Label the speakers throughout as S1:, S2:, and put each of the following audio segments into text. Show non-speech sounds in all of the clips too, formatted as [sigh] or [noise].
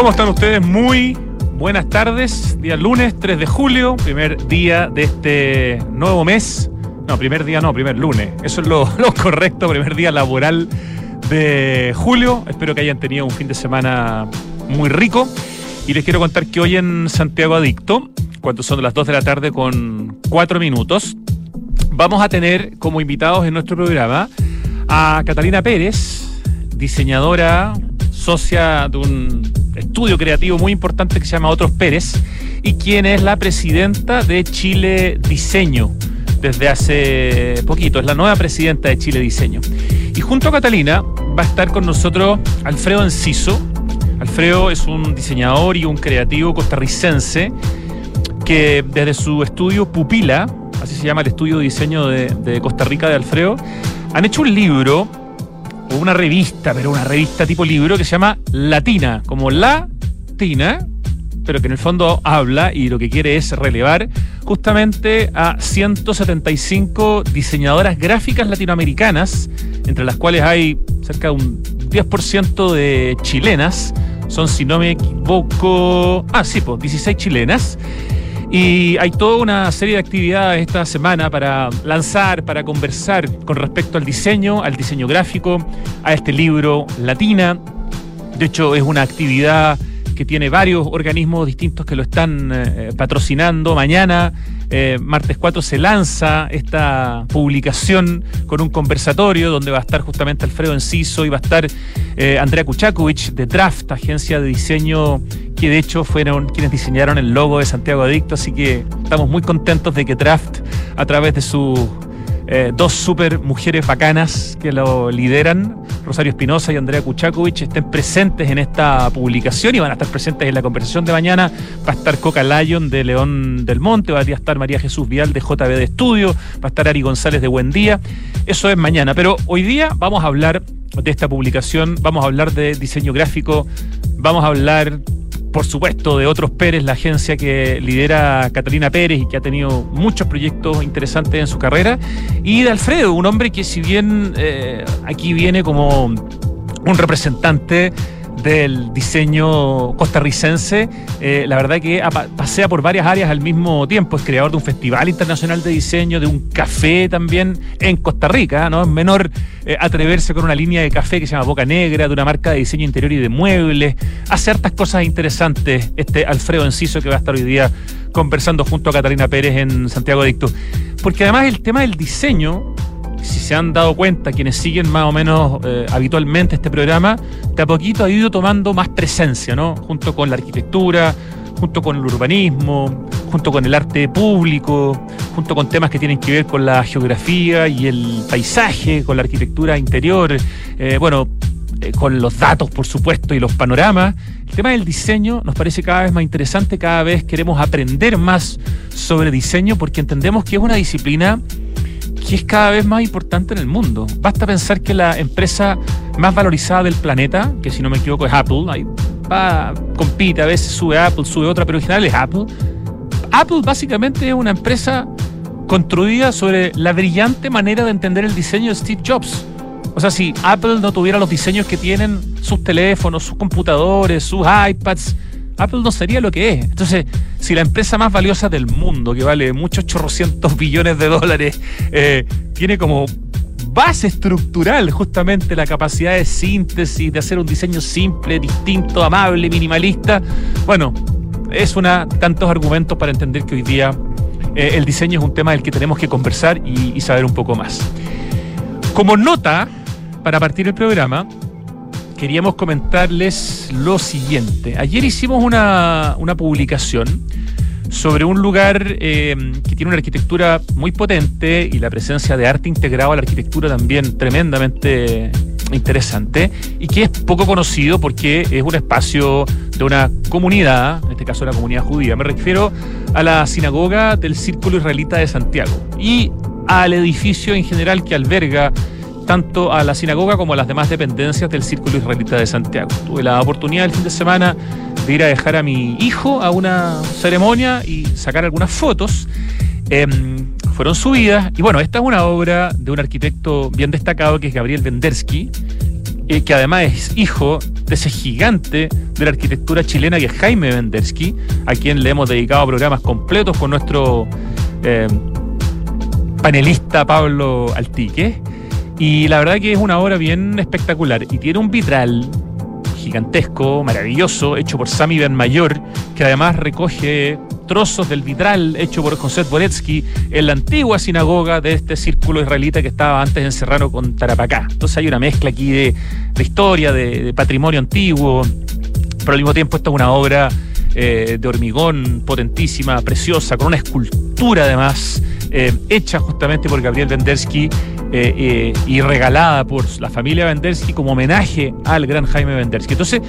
S1: ¿Cómo están ustedes? Muy buenas tardes. Día lunes 3 de julio, primer día de este nuevo mes. No, primer día no, primer lunes. Eso es [laughs] lo, correcto, primer día laboral de julio. Espero que hayan tenido un fin de semana muy rico. Y les quiero contar que hoy en Santiago Adicto, cuando son las 2 de la tarde con 4 minutos, vamos a tener como invitados en nuestro programa a Catalina Pérez, diseñadora, socia de un estudio creativo muy importante que se llama Otros Pérez, y quien es la presidenta de Chile Diseño desde hace poquito, es la nueva presidenta de Chile Diseño. Y junto a Catalina va a estar con nosotros Alfredo Enciso. Alfredo es un diseñador y un creativo costarricense que desde su estudio Pupila, así se llama el estudio de diseño de, de Costa Rica de Alfredo, han hecho un libro una revista, pero una revista tipo libro que se llama Latina, como Latina, pero que en el fondo habla y lo que quiere es relevar justamente a 175 diseñadoras gráficas latinoamericanas, entre las cuales hay cerca de un 10% de chilenas, son si no me equivoco, ah sí, pues 16 chilenas. Y hay toda una serie de actividades esta semana para lanzar, para conversar con respecto al diseño, al diseño gráfico, a este libro Latina. De hecho, es una actividad que tiene varios organismos distintos que lo están eh, patrocinando. Mañana, eh, martes 4, se lanza esta publicación con un conversatorio donde va a estar justamente Alfredo Enciso y va a estar eh, Andrea Kuchakovic de Draft, agencia de diseño que de hecho fueron quienes diseñaron el logo de Santiago Adicto, así que estamos muy contentos de que Draft, a través de sus dos super mujeres bacanas que lo lideran, Rosario Espinosa y Andrea Kuchakovic, estén presentes en esta publicación y van a estar presentes en la conversación de mañana. Va a estar Coca Lion de León del Monte, va a estar María Jesús Vial de JB de Estudio, va a estar Ari González de Buen Día. Eso es mañana, pero hoy día vamos a hablar de esta publicación, vamos a hablar de diseño gráfico, vamos a hablar por supuesto, de otros Pérez, la agencia que lidera Catalina Pérez y que ha tenido muchos proyectos interesantes en su carrera, y de Alfredo, un hombre que si bien eh, aquí viene como un representante del diseño costarricense, eh, la verdad que pasea por varias áreas al mismo tiempo. Es creador de un festival internacional de diseño, de un café también en Costa Rica, ¿no? Es menor eh, atreverse con una línea de café que se llama Boca Negra, de una marca de diseño interior y de muebles. Hace hartas cosas interesantes este Alfredo Enciso que va a estar hoy día conversando junto a Catalina Pérez en Santiago Adicto. Porque además el tema del diseño si se han dado cuenta quienes siguen más o menos eh, habitualmente este programa, de a poquito ha ido tomando más presencia, ¿no? Junto con la arquitectura, junto con el urbanismo, junto con el arte público, junto con temas que tienen que ver con la geografía y el paisaje, con la arquitectura interior, eh, bueno, eh, con los datos, por supuesto, y los panoramas. El tema del diseño nos parece cada vez más interesante, cada vez queremos aprender más sobre diseño porque entendemos que es una disciplina que es cada vez más importante en el mundo. Basta pensar que la empresa más valorizada del planeta, que si no me equivoco es Apple, ahí va, compite, a veces sube Apple, sube otra, pero en general es Apple. Apple básicamente es una empresa construida sobre la brillante manera de entender el diseño de Steve Jobs. O sea, si Apple no tuviera los diseños que tienen sus teléfonos, sus computadores, sus iPads, Apple no sería lo que es. Entonces, si la empresa más valiosa del mundo, que vale muchos chorrocientos billones de dólares, eh, tiene como base estructural justamente la capacidad de síntesis, de hacer un diseño simple, distinto, amable, minimalista, bueno, es una tantos argumentos para entender que hoy día eh, el diseño es un tema del que tenemos que conversar y, y saber un poco más. Como nota, para partir el programa, queríamos comentarles lo siguiente. Ayer hicimos una, una publicación sobre un lugar eh, que tiene una arquitectura muy potente y la presencia de arte integrado a la arquitectura también tremendamente interesante y que es poco conocido porque es un espacio de una comunidad, en este caso la comunidad judía. Me refiero a la sinagoga del Círculo Israelita de Santiago y al edificio en general que alberga tanto a la sinagoga como a las demás dependencias del Círculo Israelita de Santiago. Tuve la oportunidad el fin de semana de ir a dejar a mi hijo a una ceremonia y sacar algunas fotos. Em, fueron subidas y bueno, esta es una obra de un arquitecto bien destacado que es Gabriel Vendersky eh, que además es hijo de ese gigante de la arquitectura chilena que es Jaime Vendersky, a quien le hemos dedicado programas completos con nuestro eh, panelista Pablo Altique. Y la verdad que es una obra bien espectacular y tiene un vitral gigantesco, maravilloso, hecho por Sami Ben Mayor, que además recoge trozos del vitral hecho por José Boretsky en la antigua sinagoga de este círculo israelita que estaba antes en Serrano con Tarapacá. Entonces hay una mezcla aquí de, historia, de, patrimonio antiguo, pero al mismo tiempo esta es una obra eh, de hormigón potentísima, preciosa, con una escultura además eh, hecha justamente por Gabriel Vendersky eh, eh, y regalada por la familia Vendersky como homenaje al gran Jaime Vendersky. Entonces,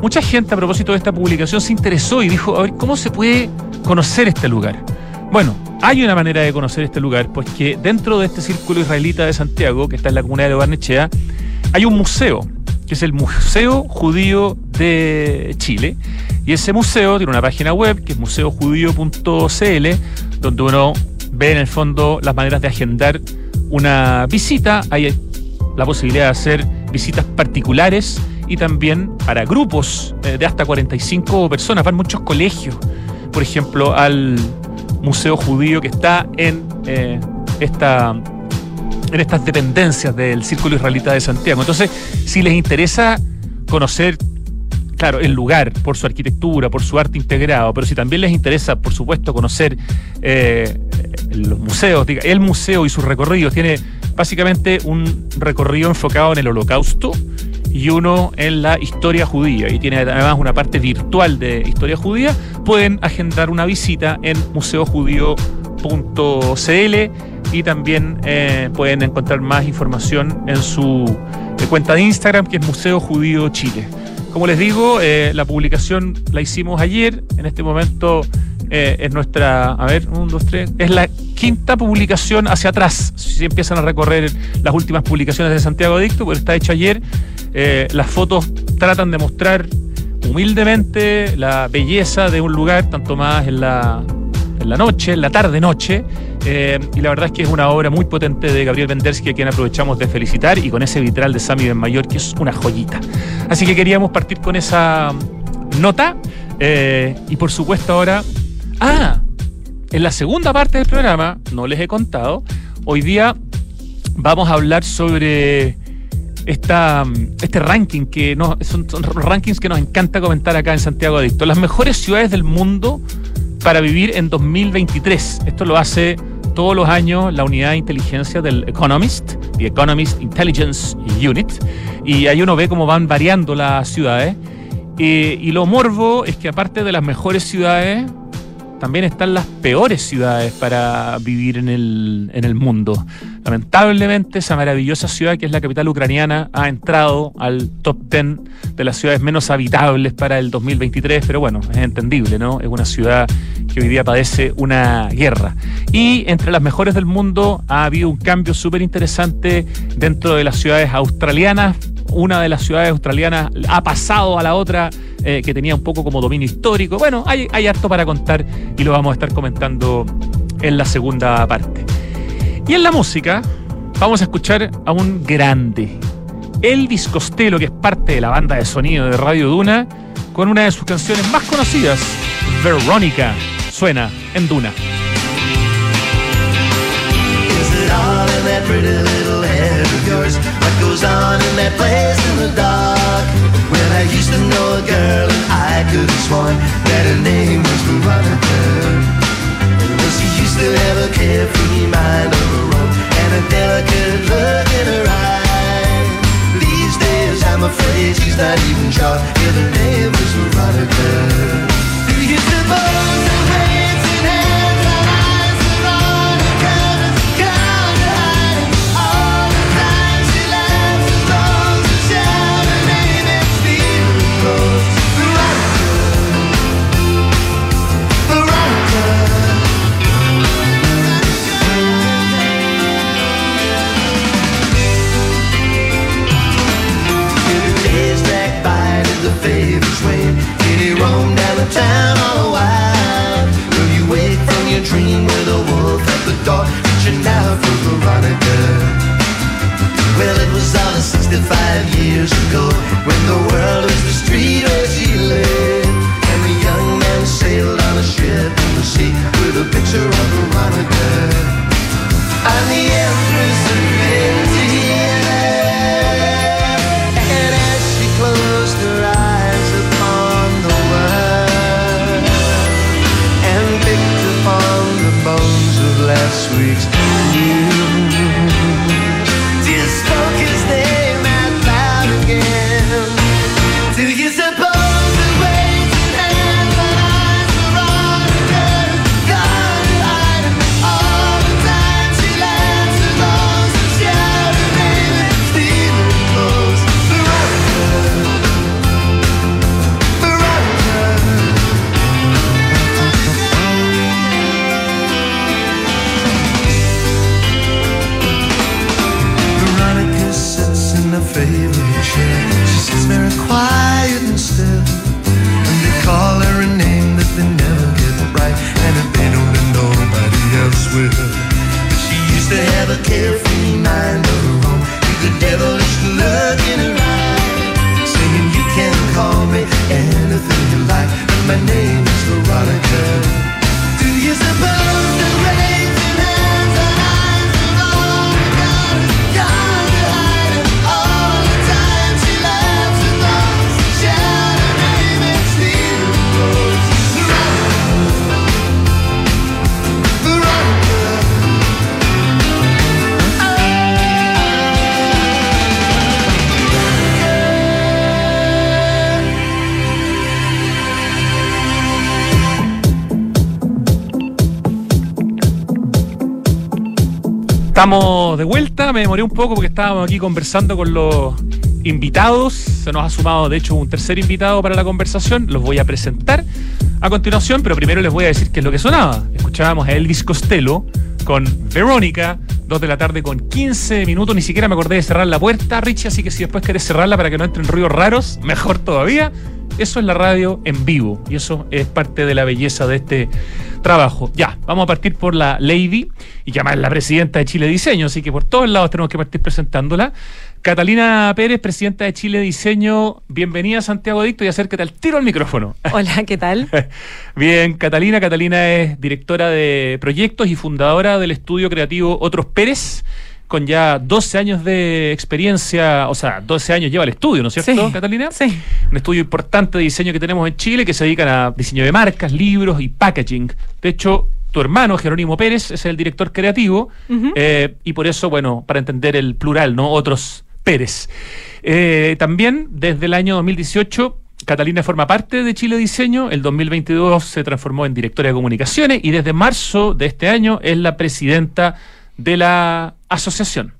S1: mucha gente a propósito de esta publicación se interesó y dijo, a ver, ¿cómo se puede conocer este lugar? Bueno, hay una manera de conocer este lugar, pues que dentro de este círculo israelita de Santiago, que está en la comunidad de Barnechea, hay un museo, que es el Museo Judío de Chile. Y ese museo tiene una página web, que es museojudío.cl, donde uno ve en el fondo las maneras de agendar una visita, hay la posibilidad de hacer visitas particulares y también para grupos eh, de hasta 45 personas. Van muchos colegios, por ejemplo, al Museo Judío que está en, eh, esta, en estas dependencias del Círculo Israelita de Santiago. Entonces, si les interesa conocer claro, el lugar, por su arquitectura, por su arte integrado, pero si también les interesa, por supuesto, conocer eh, los museos, el museo y sus recorridos, tiene básicamente un recorrido enfocado en el holocausto y uno en la historia judía, y tiene además una parte virtual de historia judía, pueden agendar una visita en museojudío.cl y también eh, pueden encontrar más información en su eh, cuenta de Instagram, que es Museo Judío Chile. Como les digo, eh, la publicación la hicimos ayer. En este momento eh, es nuestra, a ver, un, dos, tres, es la quinta publicación hacia atrás. Si empiezan a recorrer las últimas publicaciones de Santiago Adicto, porque está hecho ayer. Eh, las fotos tratan de mostrar humildemente la belleza de un lugar, tanto más en la en la noche, en la tarde-noche. Eh, y la verdad es que es una obra muy potente de Gabriel Vendersky, a quien aprovechamos de felicitar, y con ese vitral de Sami Ben Mayor, que es una joyita. Así que queríamos partir con esa nota. Y por supuesto ahora... Ah, en la segunda parte del programa, no les he contado, hoy día vamos a hablar sobre esta, este ranking que son, son, rankings que nos encanta comentar acá en Santiago Adicto. Las mejores ciudades del mundo para vivir en 2023. Esto lo hace todos los años la unidad de inteligencia del Economist, The Economist Intelligence Unit, y ahí uno ve cómo van variando las ciudades. Eh, y lo morbo es que aparte de las mejores ciudades, también están las peores ciudades para vivir en el, en el mundo. Lamentablemente, esa maravillosa ciudad que es la capital ucraniana ha entrado al top 10 de las ciudades menos habitables para el 2023, pero bueno, es entendible, ¿no? Es una ciudad que hoy día padece una guerra. Y entre las mejores del mundo ha habido un cambio súper interesante dentro de las ciudades australianas. Una de las ciudades australianas ha pasado a la otra eh, que tenía un poco como dominio histórico. Bueno, hay, hay harto para contar y lo vamos a estar comentando en la segunda parte. Y en la música vamos a escuchar a un grande, Elvis Costello, que es parte de la banda de sonido de Radio Duna, con una de sus canciones más conocidas, Verónica, suena en Duna. I used to know a girl and I could have sworn that her name was Veronica. Well, she used to have a carefree mind of her own and a delicate look in her eye. These days, I'm afraid she's not even sure if her name was Veronica. Do you suppose that Estamos de vuelta, me demoré un poco porque estábamos aquí conversando con los invitados. Se nos ha sumado, de hecho, un tercer invitado para la conversación. Los voy a presentar a continuación, pero primero les voy a decir qué es lo que sonaba. Escuchábamos a Elvis Costello con Verónica, 2 de la tarde con 15 minutos. Ni siquiera me acordé de cerrar la puerta, Richie, así que si después querés cerrarla para que no entren ruidos raros, mejor todavía. Eso es la radio en vivo y eso es parte de la belleza de este trabajo. Ya, vamos a partir por la Lady y que además es la presidenta de Chile Diseño, así que por todos lados tenemos que partir presentándola. Catalina Pérez, presidenta de Chile Diseño, bienvenida a Santiago Dicto y acércate al tiro al micrófono. [laughs]
S2: Hola, ¿qué tal?
S1: Bien, Catalina. Catalina es directora de proyectos y fundadora del estudio creativo Otros Pérez con ya 12 años de experiencia, o sea, 12 años lleva el estudio, ¿no es cierto, Catalina?
S2: Sí.
S1: Un estudio importante de diseño que tenemos en Chile que se dedican a diseño de marcas, libros y packaging. De hecho, tu hermano, Jerónimo Pérez, es el director creativo eh, y por eso, bueno, para entender el plural, ¿no? Otros Pérez. Eh, también, desde el año 2018, Catalina forma parte de Chile Diseño, el 2022 se transformó en directora de comunicaciones y desde marzo de este año es la presidenta de la asociación.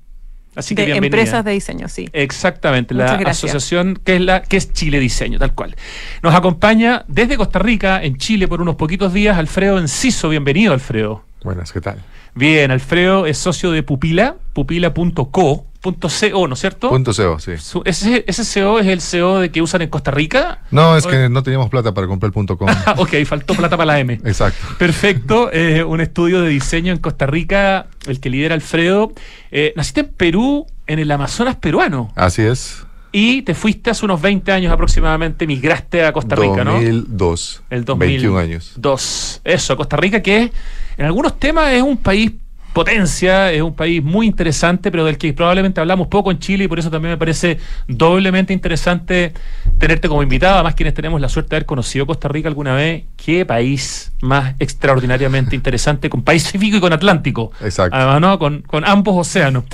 S2: Así que de empresas de diseño, sí.
S1: Exactamente, la asociación que es la que es Chile Diseño, tal cual. Nos acompaña desde Costa Rica, en Chile, por unos poquitos días, Alfredo Enciso. Bienvenido, Alfredo.
S3: Buenas, ¿qué tal?
S1: Bien, Alfredo es socio de Pupila, pupila.co, .co, ¿no es cierto?
S3: Punto .co, sí.
S1: ¿Ese, ¿Ese CO es el CO de que usan en Costa Rica?
S3: No, es que no teníamos plata para comprar el punto .com. [laughs]
S1: ok, faltó plata para la M.
S3: Exacto.
S1: Perfecto. Eh, un estudio de diseño en Costa Rica, el que lidera Alfredo. Eh, naciste en Perú, en el Amazonas peruano.
S3: Así es.
S1: Y te fuiste hace unos 20 años aproximadamente, migraste a Costa Rica,
S3: ¿no? 2002.
S1: El 2002. 21
S3: años.
S1: Dos. Eso, Costa Rica que en algunos temas es un país potencia, es un país muy interesante, pero del que probablemente hablamos poco en Chile y por eso también me parece doblemente interesante tenerte como invitado, además quienes tenemos la suerte de haber conocido Costa Rica alguna vez, qué país más extraordinariamente interesante, con Pacífico y con Atlántico.
S3: Exacto.
S1: Además, ¿no? con, con ambos océanos.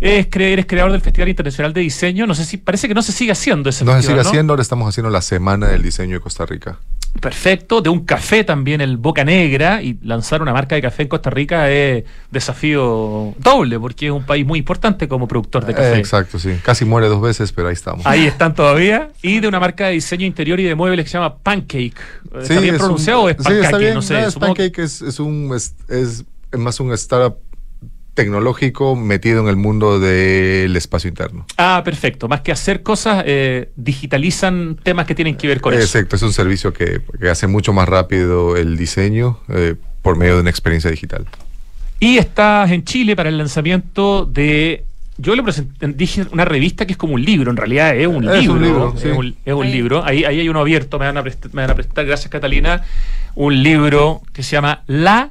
S1: Es eres creador del Festival Internacional de Diseño. No sé si parece que no se sigue haciendo ese
S3: no se sigue haciendo, ahora estamos haciendo la Semana del Diseño de Costa Rica.
S1: Perfecto, de un café también, el Boca Negra, y lanzar una marca de café en Costa Rica es desafío doble, porque es un país muy importante como productor de café.
S3: exacto, sí. Casi muere dos veces, pero ahí estamos.
S1: Ahí están todavía. Y de una marca de diseño interior y de muebles que se llama Pancake. ¿Está bien pronunciado o es
S3: Pancake? Sí, está bien. No sé. es Pancake es, es, un, es, es más un startup tecnológico metido en el mundo del espacio interno.
S1: Ah, perfecto. Más que hacer cosas, eh, digitalizan temas que tienen que ver con eso.
S3: Exacto, es un servicio que, hace mucho más rápido el diseño eh, por medio de una experiencia digital.
S1: Y estás en Chile para el lanzamiento de yo le presenté, dije una revista que es como un libro, en realidad es un libro. Un libro es, un, libro. Ahí, ahí hay uno abierto, me van, a me van a prestar, gracias Catalina, un libro que se llama La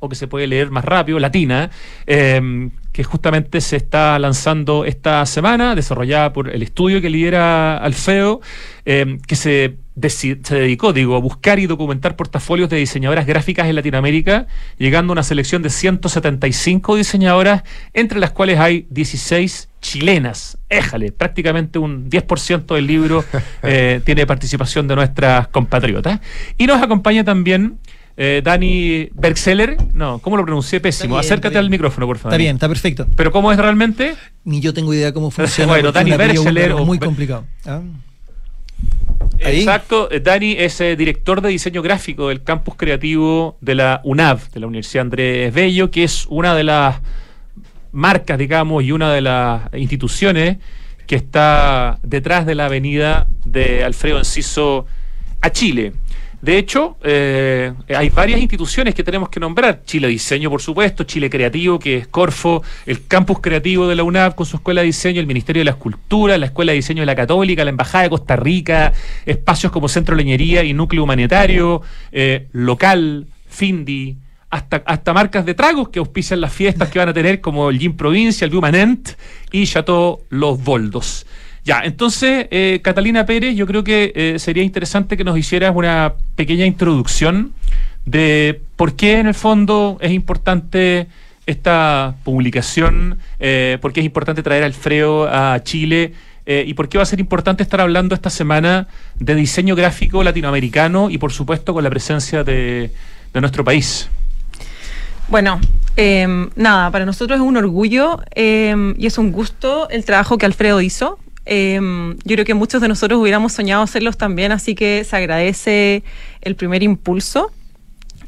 S1: o que se puede leer más rápido, latina, em, que justamente se está lanzando esta semana, desarrollada por el estudio que lidera Alfeo, em, que se, se, dedicó, digo, a buscar y documentar portafolios de diseñadoras gráficas en Latinoamérica, llegando a una selección de 175 diseñadoras, entre las cuales hay 16 chilenas. Éjale, prácticamente un 10% del libro [laughs] eh, tiene participación de nuestras compatriotas. Y nos acompaña también eh, Dani Bergseller, no, ¿cómo lo pronuncié? Pésimo. Acércate al micrófono, por favor.
S4: Está bien, está perfecto.
S1: ¿Pero cómo es realmente?
S4: Ni yo tengo idea cómo [laughs] funciona.
S1: bueno, Dani Bergseller.
S4: muy complicado. ¿Ah?
S1: Exacto, eh, Dani es eh, director de diseño gráfico del campus creativo de la UNAV, de la Universidad Andrés Bello, que es una de las marcas, digamos, y una de las instituciones que está detrás de la avenida de Alfredo Enciso a Chile. De hecho, eh, hay varias instituciones que tenemos que nombrar. Chile Diseño, por supuesto, Chile Creativo, que es Corfo, el Campus Creativo de la UNAP con su Escuela de Diseño, el Ministerio de la Escultura, la Escuela de Diseño de la Católica, la Embajada de Costa Rica, espacios como Centro Leñería y Núcleo Humanitario, eh, Local, Findi, hasta, hasta marcas de tragos que auspician las fiestas que van a tener, como el Gin Provincia, el Viumanent y Chateau Los Boldos. Ya, entonces, eh, Catalina Pérez, yo creo que eh, sería interesante que nos hicieras una pequeña introducción de por qué en el fondo es importante esta publicación, eh, por qué es importante traer al Alfredo a Chile y por qué va a ser importante estar hablando esta semana de diseño gráfico latinoamericano y por supuesto con la presencia de, de nuestro país.
S2: Bueno, em, nada, para nosotros es un orgullo em, y es un gusto el trabajo que Alfredo hizo. Em, yo creo que muchos de nosotros hubiéramos soñado hacerlos también, así que se agradece el primer impulso.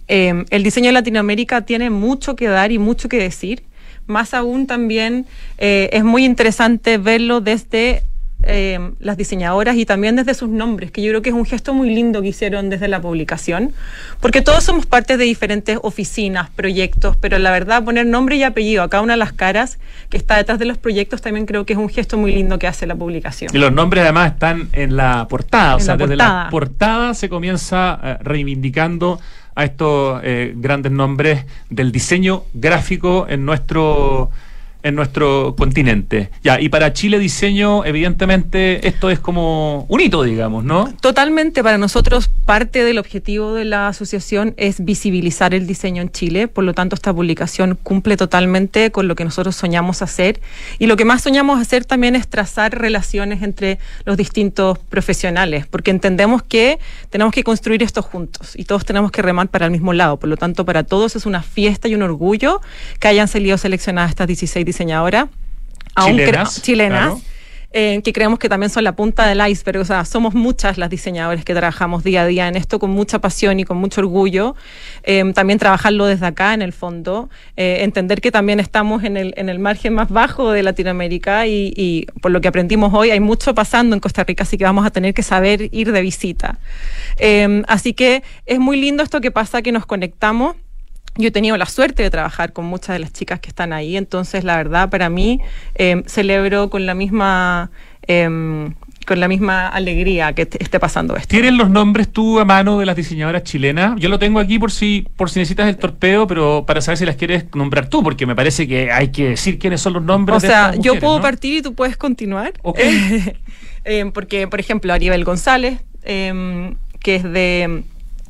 S2: el diseño de Latinoamérica tiene mucho que dar y mucho que decir. Más aún también eh, es muy interesante verlo desde eh, las diseñadoras y también desde sus nombres, que yo creo que es un gesto muy lindo que hicieron desde la publicación, porque todos somos parte de diferentes oficinas, proyectos, pero la verdad poner nombre y apellido a cada una de las caras que está detrás de los proyectos también creo que es un gesto muy lindo que hace la publicación.
S1: Y los nombres además están en la portada, o sea, desde la portada se comienza eh, reivindicando a estos eh, grandes nombres del diseño gráfico en nuestro en nuestro continente. Ya, y para Chile Diseño, evidentemente, esto es como un hito, digamos, ¿no?
S2: Totalmente, para nosotros parte del objetivo de la asociación es visibilizar el diseño en Chile, por lo tanto esta publicación cumple totalmente con lo que nosotros soñamos hacer y lo que más soñamos hacer también es trazar relaciones entre los distintos profesionales, porque entendemos que tenemos que construir esto juntos y todos tenemos que remar para el mismo lado, por lo tanto para todos es una fiesta y un orgullo que hayan salido seleccionadas estas 16 diseñadora,
S1: chilenas,
S2: chilenas eh, que creemos que también son la punta del iceberg. O sea, somos muchas las diseñadoras que trabajamos día a día en esto con mucha pasión y con mucho orgullo. Eh, también trabajarlo desde acá, en el fondo. Eh, entender que también estamos en el, en el margen más bajo de Latinoamérica y, y, por lo que aprendimos hoy, hay mucho pasando en Costa Rica, así que vamos a tener que saber ir de visita. así que es muy lindo esto que pasa, que nos conectamos yo he tenido la suerte de trabajar con muchas de las chicas que están ahí, entonces la verdad para mí em, celebro con la misma em, con la misma alegría que esté pasando esto.
S1: ¿Tienes los nombres tú a mano de las diseñadoras chilenas? Yo lo tengo aquí por si por si necesitas el torpeo, pero para saber si las quieres nombrar tú, porque me parece que hay que decir quiénes son los nombres.
S2: O sea, yo puedo partir y tú puedes continuar. [laughs] Em, porque, por ejemplo, Aribel González, que es de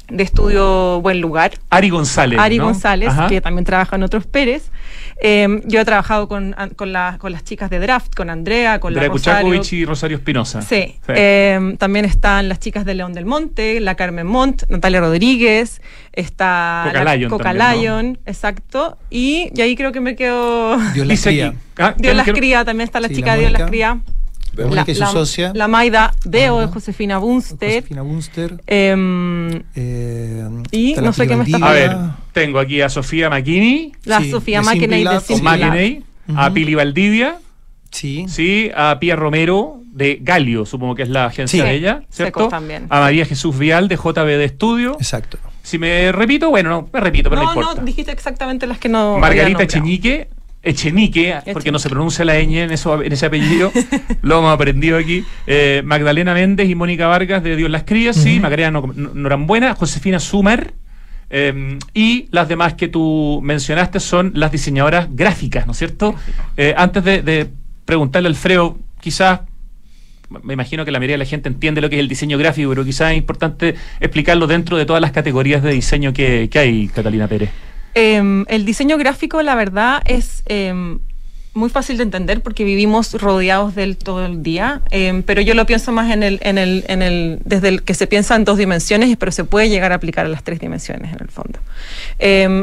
S2: de estudio Buen Lugar.
S1: Ari González.
S2: Ari González, que también trabaja en otros Pérez. Em, yo he trabajado con, con, con, las chicas de Draft, con Andrea, con la
S1: Rosario. y Rosario Espinosa.
S2: Sí. Em, también están las chicas de León del Monte, la Carmen Montt, Natalia Rodríguez, está
S1: Coca
S2: Lion, exacto. Y, y, ahí creo que me quedo...
S4: Dios las cría.
S2: Ah, Dios las cría, también está la chica de Dios las cría
S4: la, que su socia.
S2: La Maida Deo de Josefina Bunster.
S4: Josefina Bunster.
S2: Em, eh, y no sé qué me está
S1: A ver, tengo aquí a Sofía Maquini.
S2: La Sofía Maquini
S1: de A Pili Valdivia.
S4: Sí.
S1: Sí, a Pia Romero de Galio, supongo que es la agencia de ella, ¿cierto?
S2: También.
S1: A María Jesús Vial de JB de Estudio.
S4: Exacto.
S1: Si me repito, bueno, no, me repito, pero no, no importa.
S2: No, dijiste exactamente las que no.
S1: Margarita Cheñique Echenique, porque no se pronuncia la ñ en, eso, en ese apellido, [laughs] lo hemos aprendido aquí. Eh, Magdalena Méndez y Mónica Vargas de Dios las Crías, sí, Macarena Norambuena, Josefina Sumer. Eh, y las demás que tú mencionaste son las diseñadoras gráficas, ¿no es cierto? Eh, antes de, preguntarle al Alfredo, quizás me imagino que la mayoría de la gente entiende lo que es el diseño gráfico, pero quizás es importante explicarlo dentro de todas las categorías de diseño que, que hay, Catalina Pérez.
S2: Em, el diseño gráfico, la verdad, es em, muy fácil de entender porque vivimos rodeados del todo el día, em, pero yo lo pienso más en el, en el, en el, desde el que se piensa en dos dimensiones, pero se puede llegar a aplicar a las tres dimensiones en el fondo.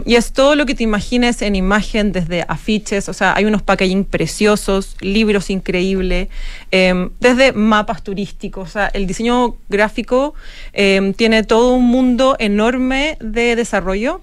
S2: y es todo lo que te imagines en imagen, desde afiches, o sea, hay unos packaging preciosos, libros increíbles, desde mapas turísticos, o sea, el diseño gráfico tiene todo un mundo enorme de desarrollo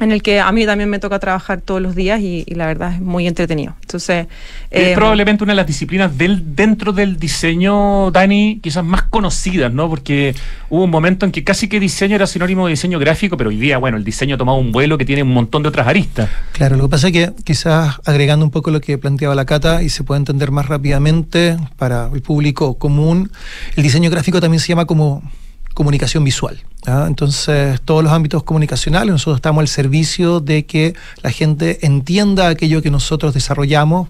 S2: en el que a mí también me toca trabajar todos los días y, la verdad es muy entretenido. Entonces,
S1: es eh, probablemente una de las disciplinas del, dentro del diseño, Dani, quizás más conocidas, ¿no? Porque hubo un momento en que casi que diseño era sinónimo de diseño gráfico, pero hoy día, bueno, el diseño ha tomado un vuelo que tiene un montón de otras aristas.
S4: Claro, lo que pasa es que quizás agregando un poco lo que planteaba la Cata y se puede entender más rápidamente para el público común, el diseño gráfico también se llama como comunicación visual. ¿ah? Entonces, todos los ámbitos comunicacionales, nosotros estamos al servicio de que la gente entienda aquello que nosotros desarrollamos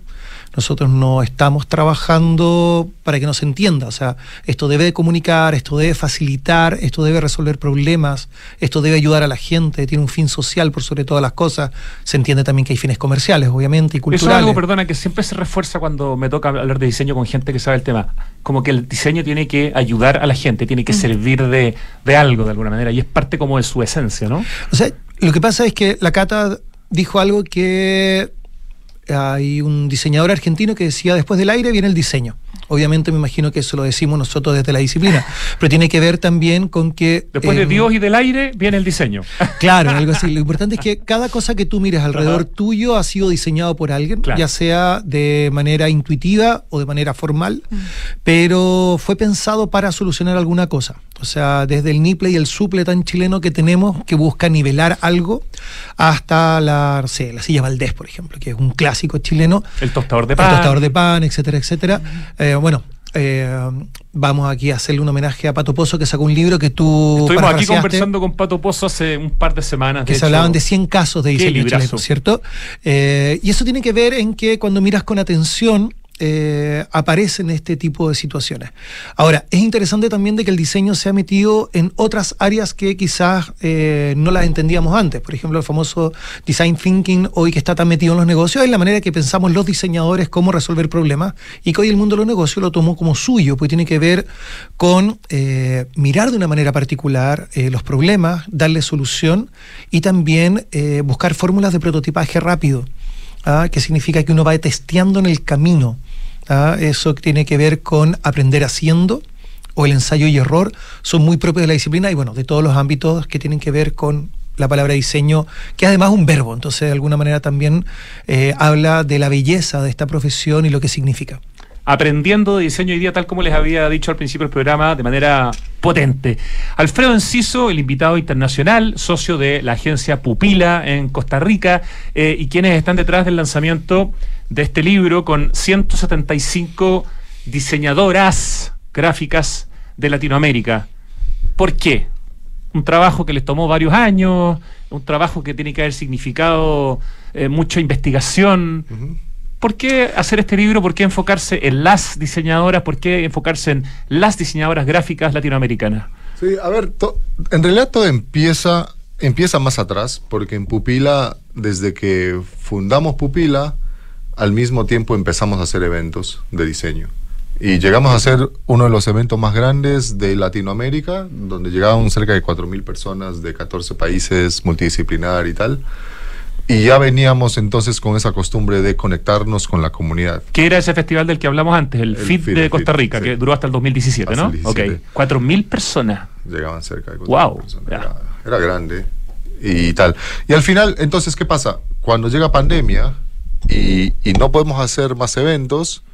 S4: nosotros no estamos trabajando para que no se entienda. O sea, esto debe comunicar, esto debe facilitar, esto debe resolver problemas, esto debe ayudar a la gente, tiene un fin social por sobre todas las cosas. Se entiende también que hay fines comerciales, obviamente, y culturales. Eso
S1: es algo, perdona, que siempre se refuerza cuando me toca hablar de diseño con gente que sabe el tema. Como que el diseño tiene que ayudar a la gente, tiene que mm. servir de, de algo de alguna manera, y es parte como de su esencia, ¿no?
S4: O sea, lo que pasa es que la cata dijo algo que hay un diseñador argentino que decía, después del aire viene el diseño. Obviamente me imagino que eso lo decimos nosotros desde la disciplina, [laughs] pero tiene que ver también con que...
S1: Después de Dios y del aire viene el diseño. [laughs]
S4: Claro, algo así. Lo [laughs] importante es que cada cosa que tú mires alrededor tuyo ha sido diseñado por alguien, ya sea de manera intuitiva o de manera formal, mm. pero fue pensado para solucionar alguna cosa. O sea, desde el niple y el suple tan chileno que tenemos que busca nivelar algo hasta la, la silla Valdés, por ejemplo, que es un clásico chileno.
S1: El tostador de pan.
S4: El tostador de pan, etcétera, etcétera. Eh, bueno, eh, vamos aquí a hacerle un homenaje a Pato Pozo que sacó un libro que tú
S1: Estuvimos aquí conversando con Pato Pozo hace un par de semanas.
S4: Que se hablaban de 100 casos de diseño chileno, ¿cierto? Eh, y eso tiene que ver en que cuando miras con atención eh, aparecen este tipo de situaciones. Ahora, es interesante también de que el diseño se ha metido en otras áreas que quizás eh, no las entendíamos antes. Por ejemplo, el famoso design thinking, hoy que está tan metido en los negocios, es la manera que pensamos los diseñadores cómo resolver problemas y que hoy el mundo de los negocios lo tomó como suyo, pues tiene que ver con eh, mirar de una manera particular los problemas, darle solución y también buscar fórmulas de prototipaje rápido. ¿ah? que significa que uno va testeando en el camino. ¿Ah? Eso tiene que ver con aprender haciendo o el ensayo y error, son muy propios de la disciplina y bueno, de todos los ámbitos que tienen que ver con la palabra diseño, que es además un verbo, entonces de alguna manera también eh, habla de la belleza de esta profesión y lo que significa
S1: aprendiendo de diseño hoy día, tal como les había dicho al principio del programa, de manera potente. Alfredo Enciso, el invitado internacional, socio de la agencia Pupila en Costa Rica, eh, y quienes están detrás del lanzamiento de este libro con 175 diseñadoras gráficas de Latinoamérica. ¿Por qué? Un trabajo que les tomó varios años, un trabajo que tiene que haber significado eh, mucha investigación. ¿Por qué hacer este libro? ¿Por qué enfocarse en las diseñadoras? ¿Por qué enfocarse en las diseñadoras gráficas latinoamericanas?
S3: Sí, a ver, en realidad todo empieza, empieza más atrás, porque en Pupila, desde que fundamos Pupila, al mismo tiempo empezamos a hacer eventos de diseño. Y llegamos a hacer uno de los eventos más grandes de Latinoamérica, donde llegaban cerca de 4.000 personas de 14 países, multidisciplinar y tal. Y ya veníamos entonces con esa costumbre de conectarnos con la comunidad.
S1: ¿Qué era ese festival del que hablamos antes? El, FIT, de Costa Rica, que duró hasta el 2017, ¿no? Ok. 4.000 personas.
S3: Llegaban cerca de
S1: wow.
S3: personas. Era, grande y tal. Y al final, entonces, ¿qué pasa? Cuando llega pandemia y, y no podemos hacer más eventos,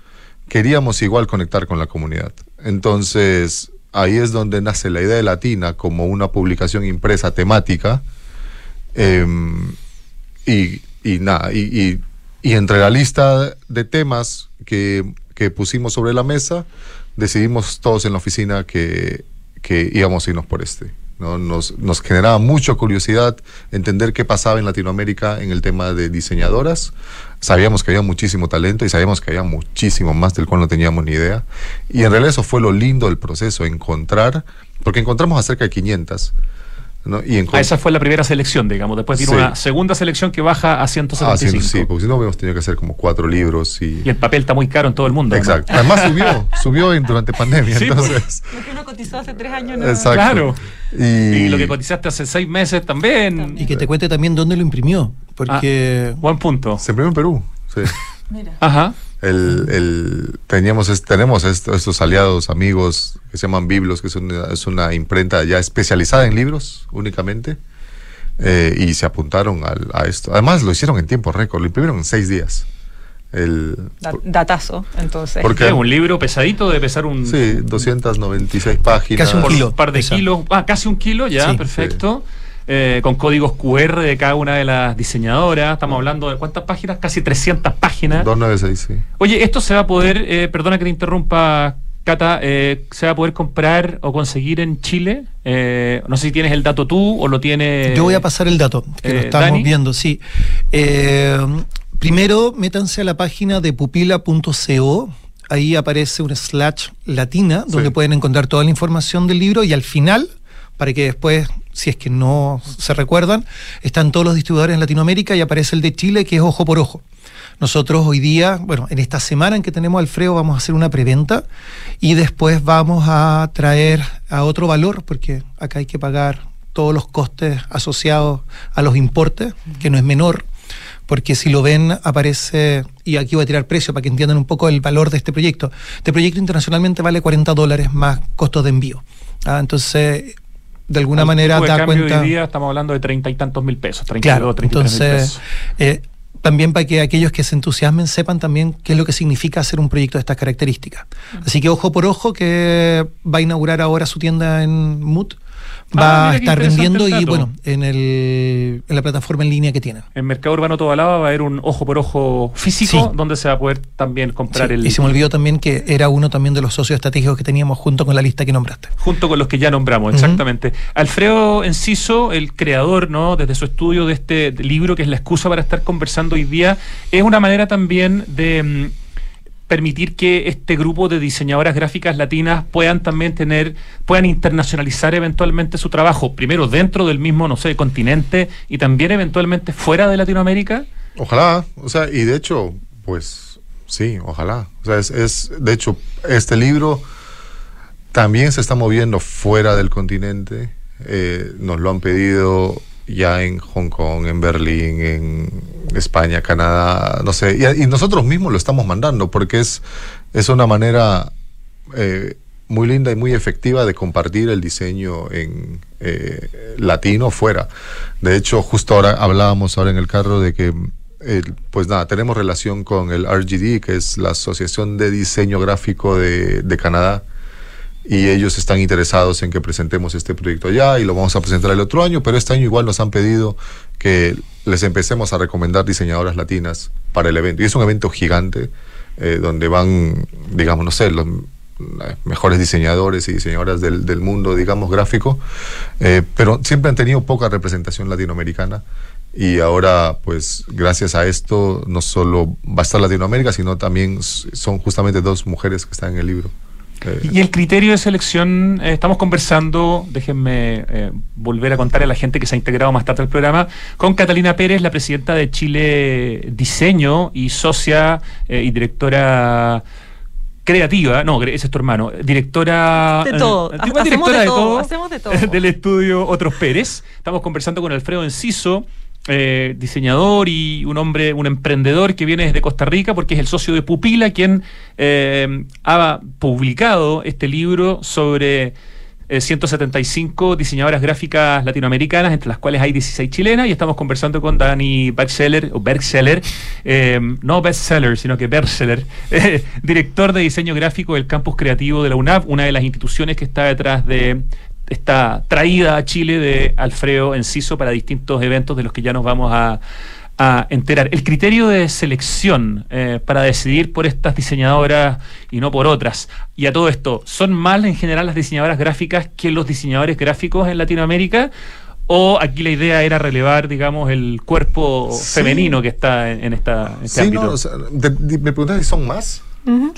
S3: queríamos igual conectar con la comunidad. Entonces, ahí es donde nace la idea de Latina como una publicación impresa temática. Eh, y, y nada, y, y, entre la lista de temas que, que, pusimos sobre la mesa, decidimos todos en la oficina que, que íbamos a irnos por este. ¿no? Nos, nos generaba mucha curiosidad entender qué pasaba en Latinoamérica en el tema de diseñadoras. Sabíamos que había muchísimo talento y sabíamos que había muchísimo más del cual no teníamos ni idea. Y en realidad eso fue lo lindo del proceso, encontrar, porque encontramos a cerca de 500
S1: Ah, esa fue la primera selección, digamos. Después vino una segunda selección que baja a 175. Ah,
S3: sí, porque si no hubiéramos tenido que hacer como cuatro libros. Y,
S1: y el papel está muy caro en todo el mundo.
S3: Exacto. Además subió, [laughs] subió durante pandemia. Sí, pues. entonces.
S2: Lo que uno cotizó hace tres años. No.
S3: Exacto.
S1: Claro. Y... lo que cotizaste hace seis meses también.
S4: Y que te cuente también dónde lo imprimió. Porque...
S1: Ah, buen punto.
S3: Se imprimió en Perú. Sí.
S1: Mira. Ajá.
S3: El, el, teníamos, tenemos estos, aliados, amigos que se llaman Biblos, que es una, es una imprenta ya especializada en libros únicamente, eh, y se apuntaron a esto. Además lo hicieron en tiempo récord, lo imprimieron en seis días. El,
S2: datazo, entonces.
S1: Porque un libro pesadito de pesar un.
S3: Sí, 296 páginas.
S4: Casi un kilo.
S1: Un par de kilos. Ah, casi un kilo, ya, perfecto. Eh, con códigos QR de cada una de las diseñadoras. Estamos hablando de cuántas páginas, casi 300 páginas.
S3: 296, sí.
S1: Oye, esto se va a poder, eh, perdona que te interrumpa, Cata, eh, ¿se va a poder comprar o conseguir en Chile? no sé si tienes el dato tú o lo tiene.
S4: Yo voy a pasar el dato, que lo estamos viendo, sí. primero, métanse a la página de pupila.co. Ahí aparece un slash latina, donde pueden encontrar toda la información del libro y al final, para que después si es que no se recuerdan, están todos los distribuidores en Latinoamérica y aparece el de Chile que es ojo por ojo. Nosotros hoy día, bueno, en esta semana en que tenemos Alfredo vamos a hacer una preventa y después vamos a traer a otro valor, porque acá hay que pagar todos los costes asociados a los importes, que no es menor. porque si lo ven aparece, y aquí voy a tirar precio para que entiendan un poco el valor de este proyecto. Este proyecto internacionalmente vale 40 dólares más costos de envío. Ah, entonces, de alguna manera
S1: da
S4: cuenta.
S1: Hoy día estamos hablando de treinta y tantos mil pesos, 32,
S4: claro, 33 entonces, pesos. Eh, también para que aquellos que se entusiasmen sepan también qué es lo que significa hacer un proyecto de estas características. Así que ojo por ojo que va a inaugurar ahora su tienda en MUT va ah, a estar vendiendo y bueno, en, el, en la plataforma en línea que tienen.
S1: En Mercado Urbano Tobalaba va a haber un ojo por ojo físico donde se va a poder también comprar el...
S4: Y se me olvidó también que era uno también de los socios estratégicos que teníamos junto con la lista que nombraste.
S1: Junto con los que ya nombramos, exactamente. Alfredo Enciso, el creador, ¿no? Desde su estudio de este libro, que es la excusa para estar conversando hoy día, es una manera también de mm, permitir que este grupo de diseñadoras gráficas latinas puedan también tener, puedan internacionalizar eventualmente su trabajo, primero dentro del mismo, no sé, continente y también eventualmente fuera de Latinoamérica?
S3: Ojalá, o sea, y de hecho, pues sí, ojalá. O sea, es, es de hecho, este libro también se está moviendo fuera del continente. Eh, nos lo han pedido ya en Hong Kong, en Berlín, en España, Canadá, no sé, y, nosotros mismos lo estamos mandando porque es, es una manera eh, muy linda y muy efectiva de compartir el diseño en eh, latino fuera. De hecho, justo ahora hablábamos ahora en el carro de que pues nada, tenemos relación con el RGD, que es la Asociación de Diseño Gráfico de, de Canadá y ellos están interesados en que presentemos este proyecto allá y lo vamos a presentar el otro año, pero este año igual nos han pedido que les empecemos a recomendar diseñadoras latinas para el evento. Y es un evento gigante eh, donde van, digamos, no sé, los mejores diseñadores y diseñadoras del, del mundo, digamos, gráfico, eh, pero siempre han tenido poca representación latinoamericana. Y ahora, pues, gracias a esto, no solo va a estar Latinoamérica, sino también son justamente dos mujeres que están en el libro.
S1: Y el criterio de selección, eh, estamos conversando, déjenme eh, volver a contar a la gente que se ha integrado más tarde al programa, con Catalina Pérez, la presidenta de Chile Diseño y socia eh, y directora creativa, no, ese es tu hermano, directora
S2: de todo,
S1: directora de, todo, hacemos de todo, [laughs] del estudio Otros Pérez. Estamos conversando con Alfredo Enciso, eh, diseñador y un hombre, un emprendedor que viene desde Costa Rica porque es el socio de Pupila quien eh, ha publicado este libro sobre 175 eh, diseñadoras gráficas latinoamericanas, entre las cuales hay 16 chilenas, y estamos conversando con Dani Bergseller, o Bergseller, no bestseller, sino que Bergseller, [laughs] director de diseño gráfico del campus creativo de la UNAV, una de las instituciones que está detrás de esta traída a Chile de Alfredo Enciso para distintos eventos de los que ya nos vamos a, enterar. El criterio de selección eh, para decidir por estas diseñadoras y no por otras, y a todo esto, ¿son más en general las diseñadoras gráficas que los diseñadores gráficos en Latinoamérica? ¿O aquí la idea era relevar, digamos, el cuerpo femenino que está en, esta, este sí, No,
S3: me preguntas si son más.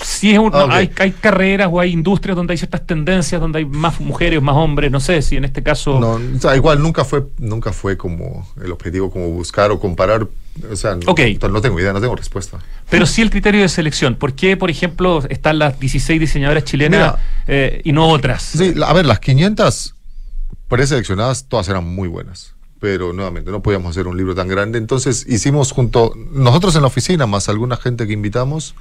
S1: Si es hay, hay, carreras o hay industrias donde hay ciertas tendencias, donde hay más mujeres, más hombres, no sé si en este caso.
S3: No, o sea, igual nunca fue, nunca fue como el objetivo como buscar o comparar. O sea, no, no tengo idea, no tengo respuesta.
S1: Pero sí el criterio de selección. ¿Por qué, por ejemplo, están las 16 diseñadoras chilenas eh, y no otras?
S3: Sí, a ver, las 500 preseleccionadas todas eran muy buenas pero nuevamente no podíamos hacer un libro tan grande. Entonces hicimos junto, nosotros en la oficina, más alguna gente que invitamos,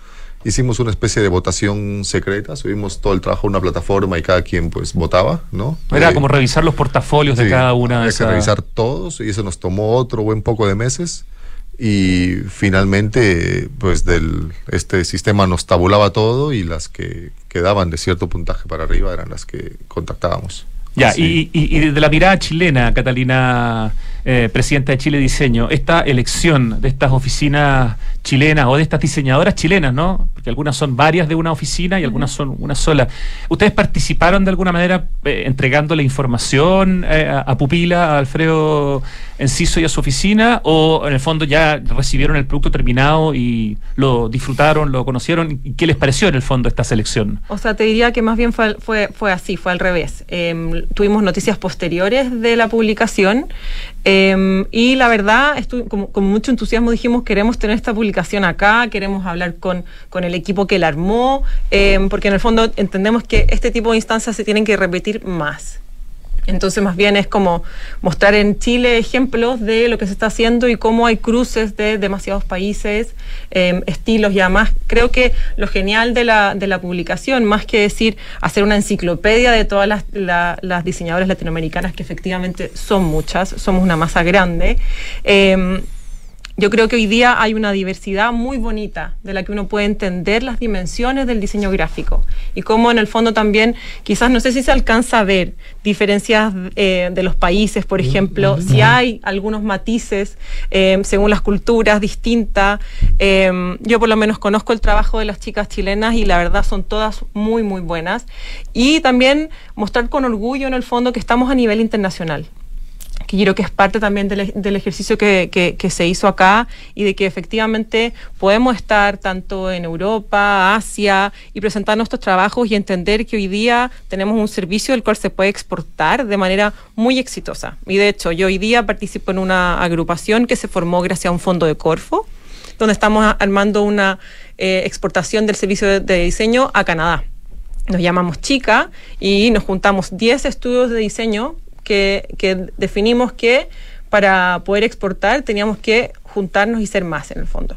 S3: hicimos una especie de votación secreta, subimos todo el trabajo a una plataforma y cada quien pues votaba, ¿no?
S1: Era eh, como revisar los portafolios de cada una
S3: de esas. que revisar todos y eso nos tomó otro buen poco de meses y finalmente pues del este sistema nos tabulaba todo y las que quedaban de cierto puntaje para arriba eran las que contactábamos.
S1: Ya, y, y, y de la mirada chilena, Catalina eh, presidenta de Chile Diseño, esta elección de estas oficinas chilenas o de estas diseñadoras chilenas, ¿no? Porque algunas son varias de una oficina y algunas son una sola. ¿Ustedes participaron de alguna manera eh, entregando la información eh, a, Pupila, a Alfredo Enciso y a su oficina? ¿O en el fondo ya recibieron el producto terminado y lo disfrutaron, lo conocieron? ¿Y qué les pareció en el fondo esta selección?
S2: O sea, te diría que más bien fue, fue, fue así, fue al revés. Em, tuvimos noticias posteriores de la publicación. Em, y la verdad, con, mucho entusiasmo dijimos, queremos tener esta publicación acá, queremos hablar con, con el equipo que la armó, em, porque en el fondo entendemos que este tipo de instancias se tienen que repetir más. Entonces, más bien es como mostrar en Chile ejemplos de lo que se está haciendo y cómo hay cruces de demasiados países, eh, estilos. Y además creo que lo genial de la, de la publicación, más que decir hacer una enciclopedia de todas las, diseñadoras latinoamericanas, que efectivamente son muchas, somos una masa grande, eh, yo creo que hoy día hay una diversidad muy bonita de la que uno puede entender las dimensiones del diseño gráfico y cómo en el fondo también, quizás no sé si se alcanza a ver diferencias eh, de los países, por ejemplo, si hay algunos matices eh, según las culturas distintas. Eh, yo por lo menos conozco el trabajo de las chicas chilenas y la verdad son todas muy, muy buenas. Y también mostrar con orgullo en el fondo que estamos a nivel internacional que yo creo que es parte también del, ejercicio que, se hizo acá y de que efectivamente podemos estar tanto en Europa, Asia y presentar nuestros trabajos y entender que hoy día tenemos un servicio del cual se puede exportar de manera muy exitosa. Y de hecho, yo hoy día participo en una agrupación que se formó gracias a un fondo de Corfo, donde estamos armando una eh, exportación del servicio de diseño a Canadá nos llamamos Chica y nos juntamos 10 estudios de diseño que, definimos que para poder exportar teníamos que juntarnos y ser más en el fondo.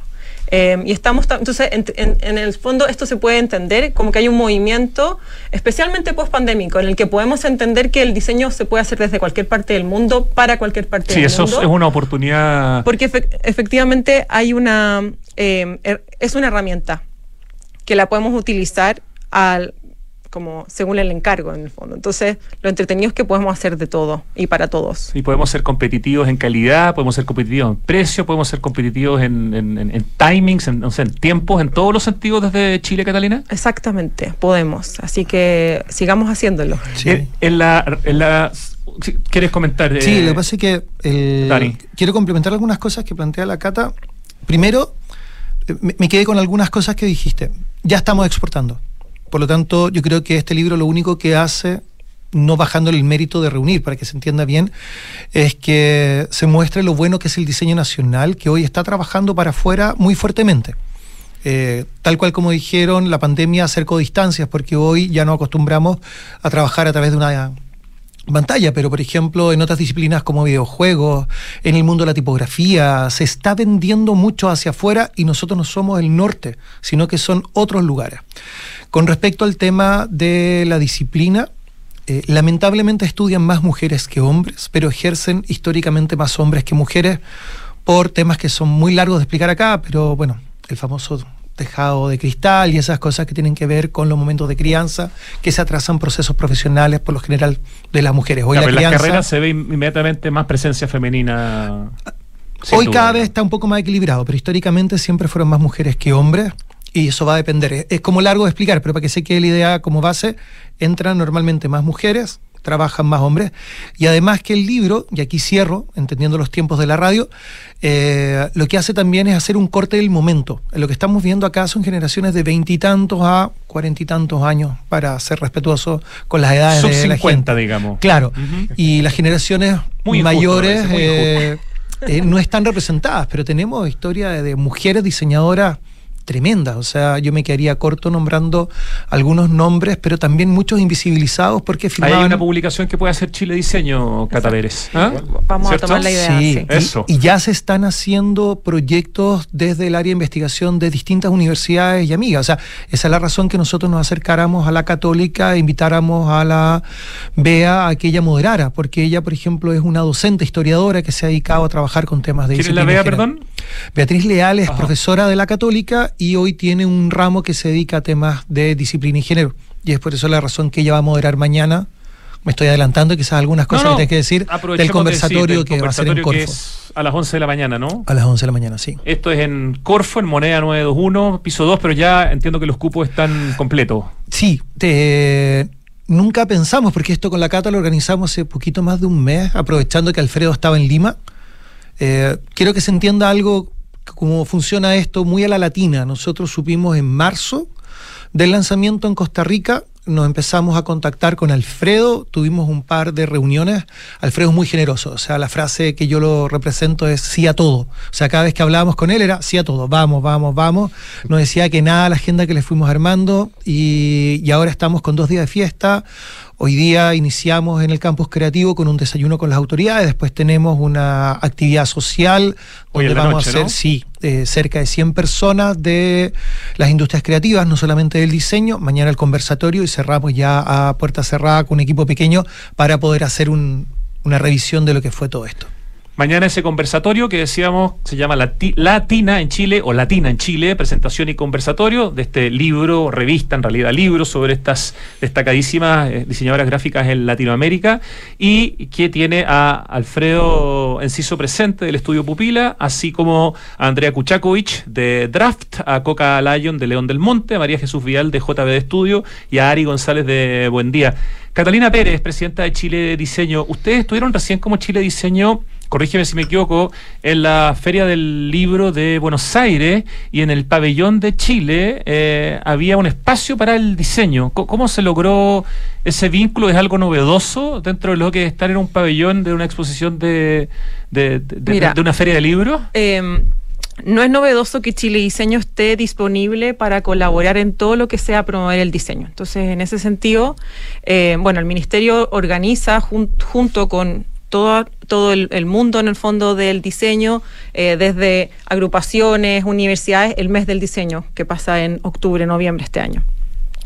S2: Eh, y estamos, entonces, en, el fondo esto se puede entender como que hay un movimiento, especialmente post-pandémico, en el que podemos entender que el diseño se puede hacer desde cualquier parte del mundo, para cualquier parte del mundo.
S1: Sí, eso es una oportunidad.
S2: Porque efectivamente hay una, eh, er, es una herramienta que la podemos utilizar al, como según el encargo en el fondo. Entonces, lo entretenido es que podemos hacer de todo y para todos.
S1: Y podemos ser competitivos en calidad, podemos ser competitivos en precio, podemos ser competitivos en, en, timings, en, en tiempos, en todos los sentidos desde Chile, Catalina.
S2: Exactamente, podemos. Así que sigamos haciéndolo.
S1: En, la, en la ¿Quieres comentar?
S4: Sí, lo que pasa es que el, quiero complementar algunas cosas que plantea la Cata. Primero, eh, me quedé con algunas cosas que dijiste. Ya estamos exportando por lo tanto, yo creo que este libro lo único que hace, no bajándole el mérito de reunir, para que se entienda bien, es que se muestre lo bueno que es el diseño nacional, que hoy está trabajando para afuera muy fuertemente. Eh, tal cual como dijeron, la pandemia acercó distancias, porque hoy ya no acostumbramos a trabajar a través de una pantalla, pero por ejemplo en otras disciplinas como videojuegos, en el mundo de la tipografía, se está vendiendo mucho hacia afuera y nosotros no somos el norte, sino que son otros lugares. Con respecto al tema de la disciplina, eh, lamentablemente estudian más mujeres que hombres, pero ejercen históricamente más hombres que mujeres por temas que son muy largos de explicar acá, pero bueno, el famoso tejado de cristal y esas cosas que tienen que ver con los momentos de crianza, que se atrasan procesos profesionales por lo general de las mujeres.
S1: Hoy la en las carreras se ve inmediatamente más presencia femenina.
S4: Hoy cada vez está un poco más equilibrado, pero históricamente siempre fueron más mujeres que hombres. Y eso va a depender. Es como largo de explicar, pero para que se quede la idea como base, entran normalmente más mujeres, trabajan más hombres. Y además que el libro, y aquí cierro, entendiendo los tiempos de la radio, eh, lo que hace también es hacer un corte del momento. Lo que estamos viendo acá son generaciones de veintitantos a cuarenta y tantos años, para ser respetuoso con las edades de la gente.
S1: digamos.
S4: Claro. Y las generaciones mayores eh, eh, no están representadas, pero tenemos historia de mujeres diseñadoras tremenda. O sea, yo me quedaría corto nombrando algunos nombres, pero también muchos invisibilizados porque
S1: firmaban... Hay una publicación que puede hacer Chile Diseño, Cataveres.
S2: ¿Ah? Vamos a tomar la idea.
S4: Sí, Eso. Y, ya se están haciendo proyectos desde el área de investigación de distintas universidades y amigas. O sea, esa es la razón que nosotros nos acercáramos a la católica e invitáramos a la BEA a que ella moderara, porque ella, por ejemplo, es una docente historiadora que se ha dedicado a trabajar con temas de...
S1: ¿Quién es la BEA, perdón?
S4: Beatriz Leal es profesora de la católica y hoy tiene un ramo que se dedica a temas de disciplina y género. Y es por eso la razón que ella va a moderar mañana. Me estoy adelantando, quizás algunas cosas que tienes que decir del conversatorio que va a ser en Corfo.
S1: a las 11 de la mañana, ¿no?
S4: A las 11 de la mañana, sí.
S1: Esto es en Corfo, en moneda 921, piso 2, pero ya entiendo que los cupos están completos.
S4: Sí, nunca pensamos, porque esto con la Cata lo organizamos hace poquito más de un mes, aprovechando que Alfredo estaba en Lima. Eh, quiero que se entienda algo cómo funciona esto muy a la latina. Nosotros supimos en marzo del lanzamiento en Costa Rica, nos empezamos a contactar con Alfredo, tuvimos un par de reuniones. Alfredo es muy generoso, o sea, la frase que yo lo represento es sí a todo. O sea, cada vez que hablábamos con él era sí a todo, vamos, vamos, vamos. Nos decía que nada la agenda que le fuimos armando y, y ahora estamos con dos días de fiesta. Hoy día iniciamos en el campus creativo con un desayuno con las autoridades, después tenemos una actividad social
S1: Hoy
S4: donde
S1: en la
S4: vamos
S1: noche,
S4: a hacer,
S1: ¿no?
S4: sí, cerca de 100 personas de las industrias creativas, no solamente del diseño, mañana el conversatorio y cerramos ya a puerta cerrada con un equipo pequeño para poder hacer un- una revisión de lo que fue todo esto.
S1: Mañana ese conversatorio que decíamos se llama Lati- Latina en Chile o Latina en Chile, presentación y conversatorio de este libro, revista en realidad, libro sobre estas destacadísimas eh, diseñadoras gráficas en Latinoamérica y que tiene a Alfredo Enciso presente del estudio Pupila, así como a Andrea Kuchakovic de Draft, a Coca Lyon de León del Monte, a María Jesús Vial de JB de Estudio y a Ari González de Buen Día. Catalina Pérez, presidenta de Chile Diseño. Ustedes estuvieron recién como Chile Diseño corrígeme si me equivoco, en la Feria del Libro de Buenos Aires y en el pabellón de Chile eh, había un espacio para el diseño. ¿Cómo se logró ese vínculo? ¿Es algo novedoso dentro de lo que es estar en un pabellón de una exposición de, de, de- de-
S2: Mira.
S1: de una feria de libros?
S2: Eh, no es novedoso que Chile Diseño esté disponible para colaborar en todo lo que sea promover el diseño. Entonces, en ese sentido, eh, bueno, el Ministerio organiza jun- junto con todo, todo el, mundo en el fondo del diseño, eh, desde agrupaciones, universidades, el mes del diseño, que pasa en octubre, noviembre este año.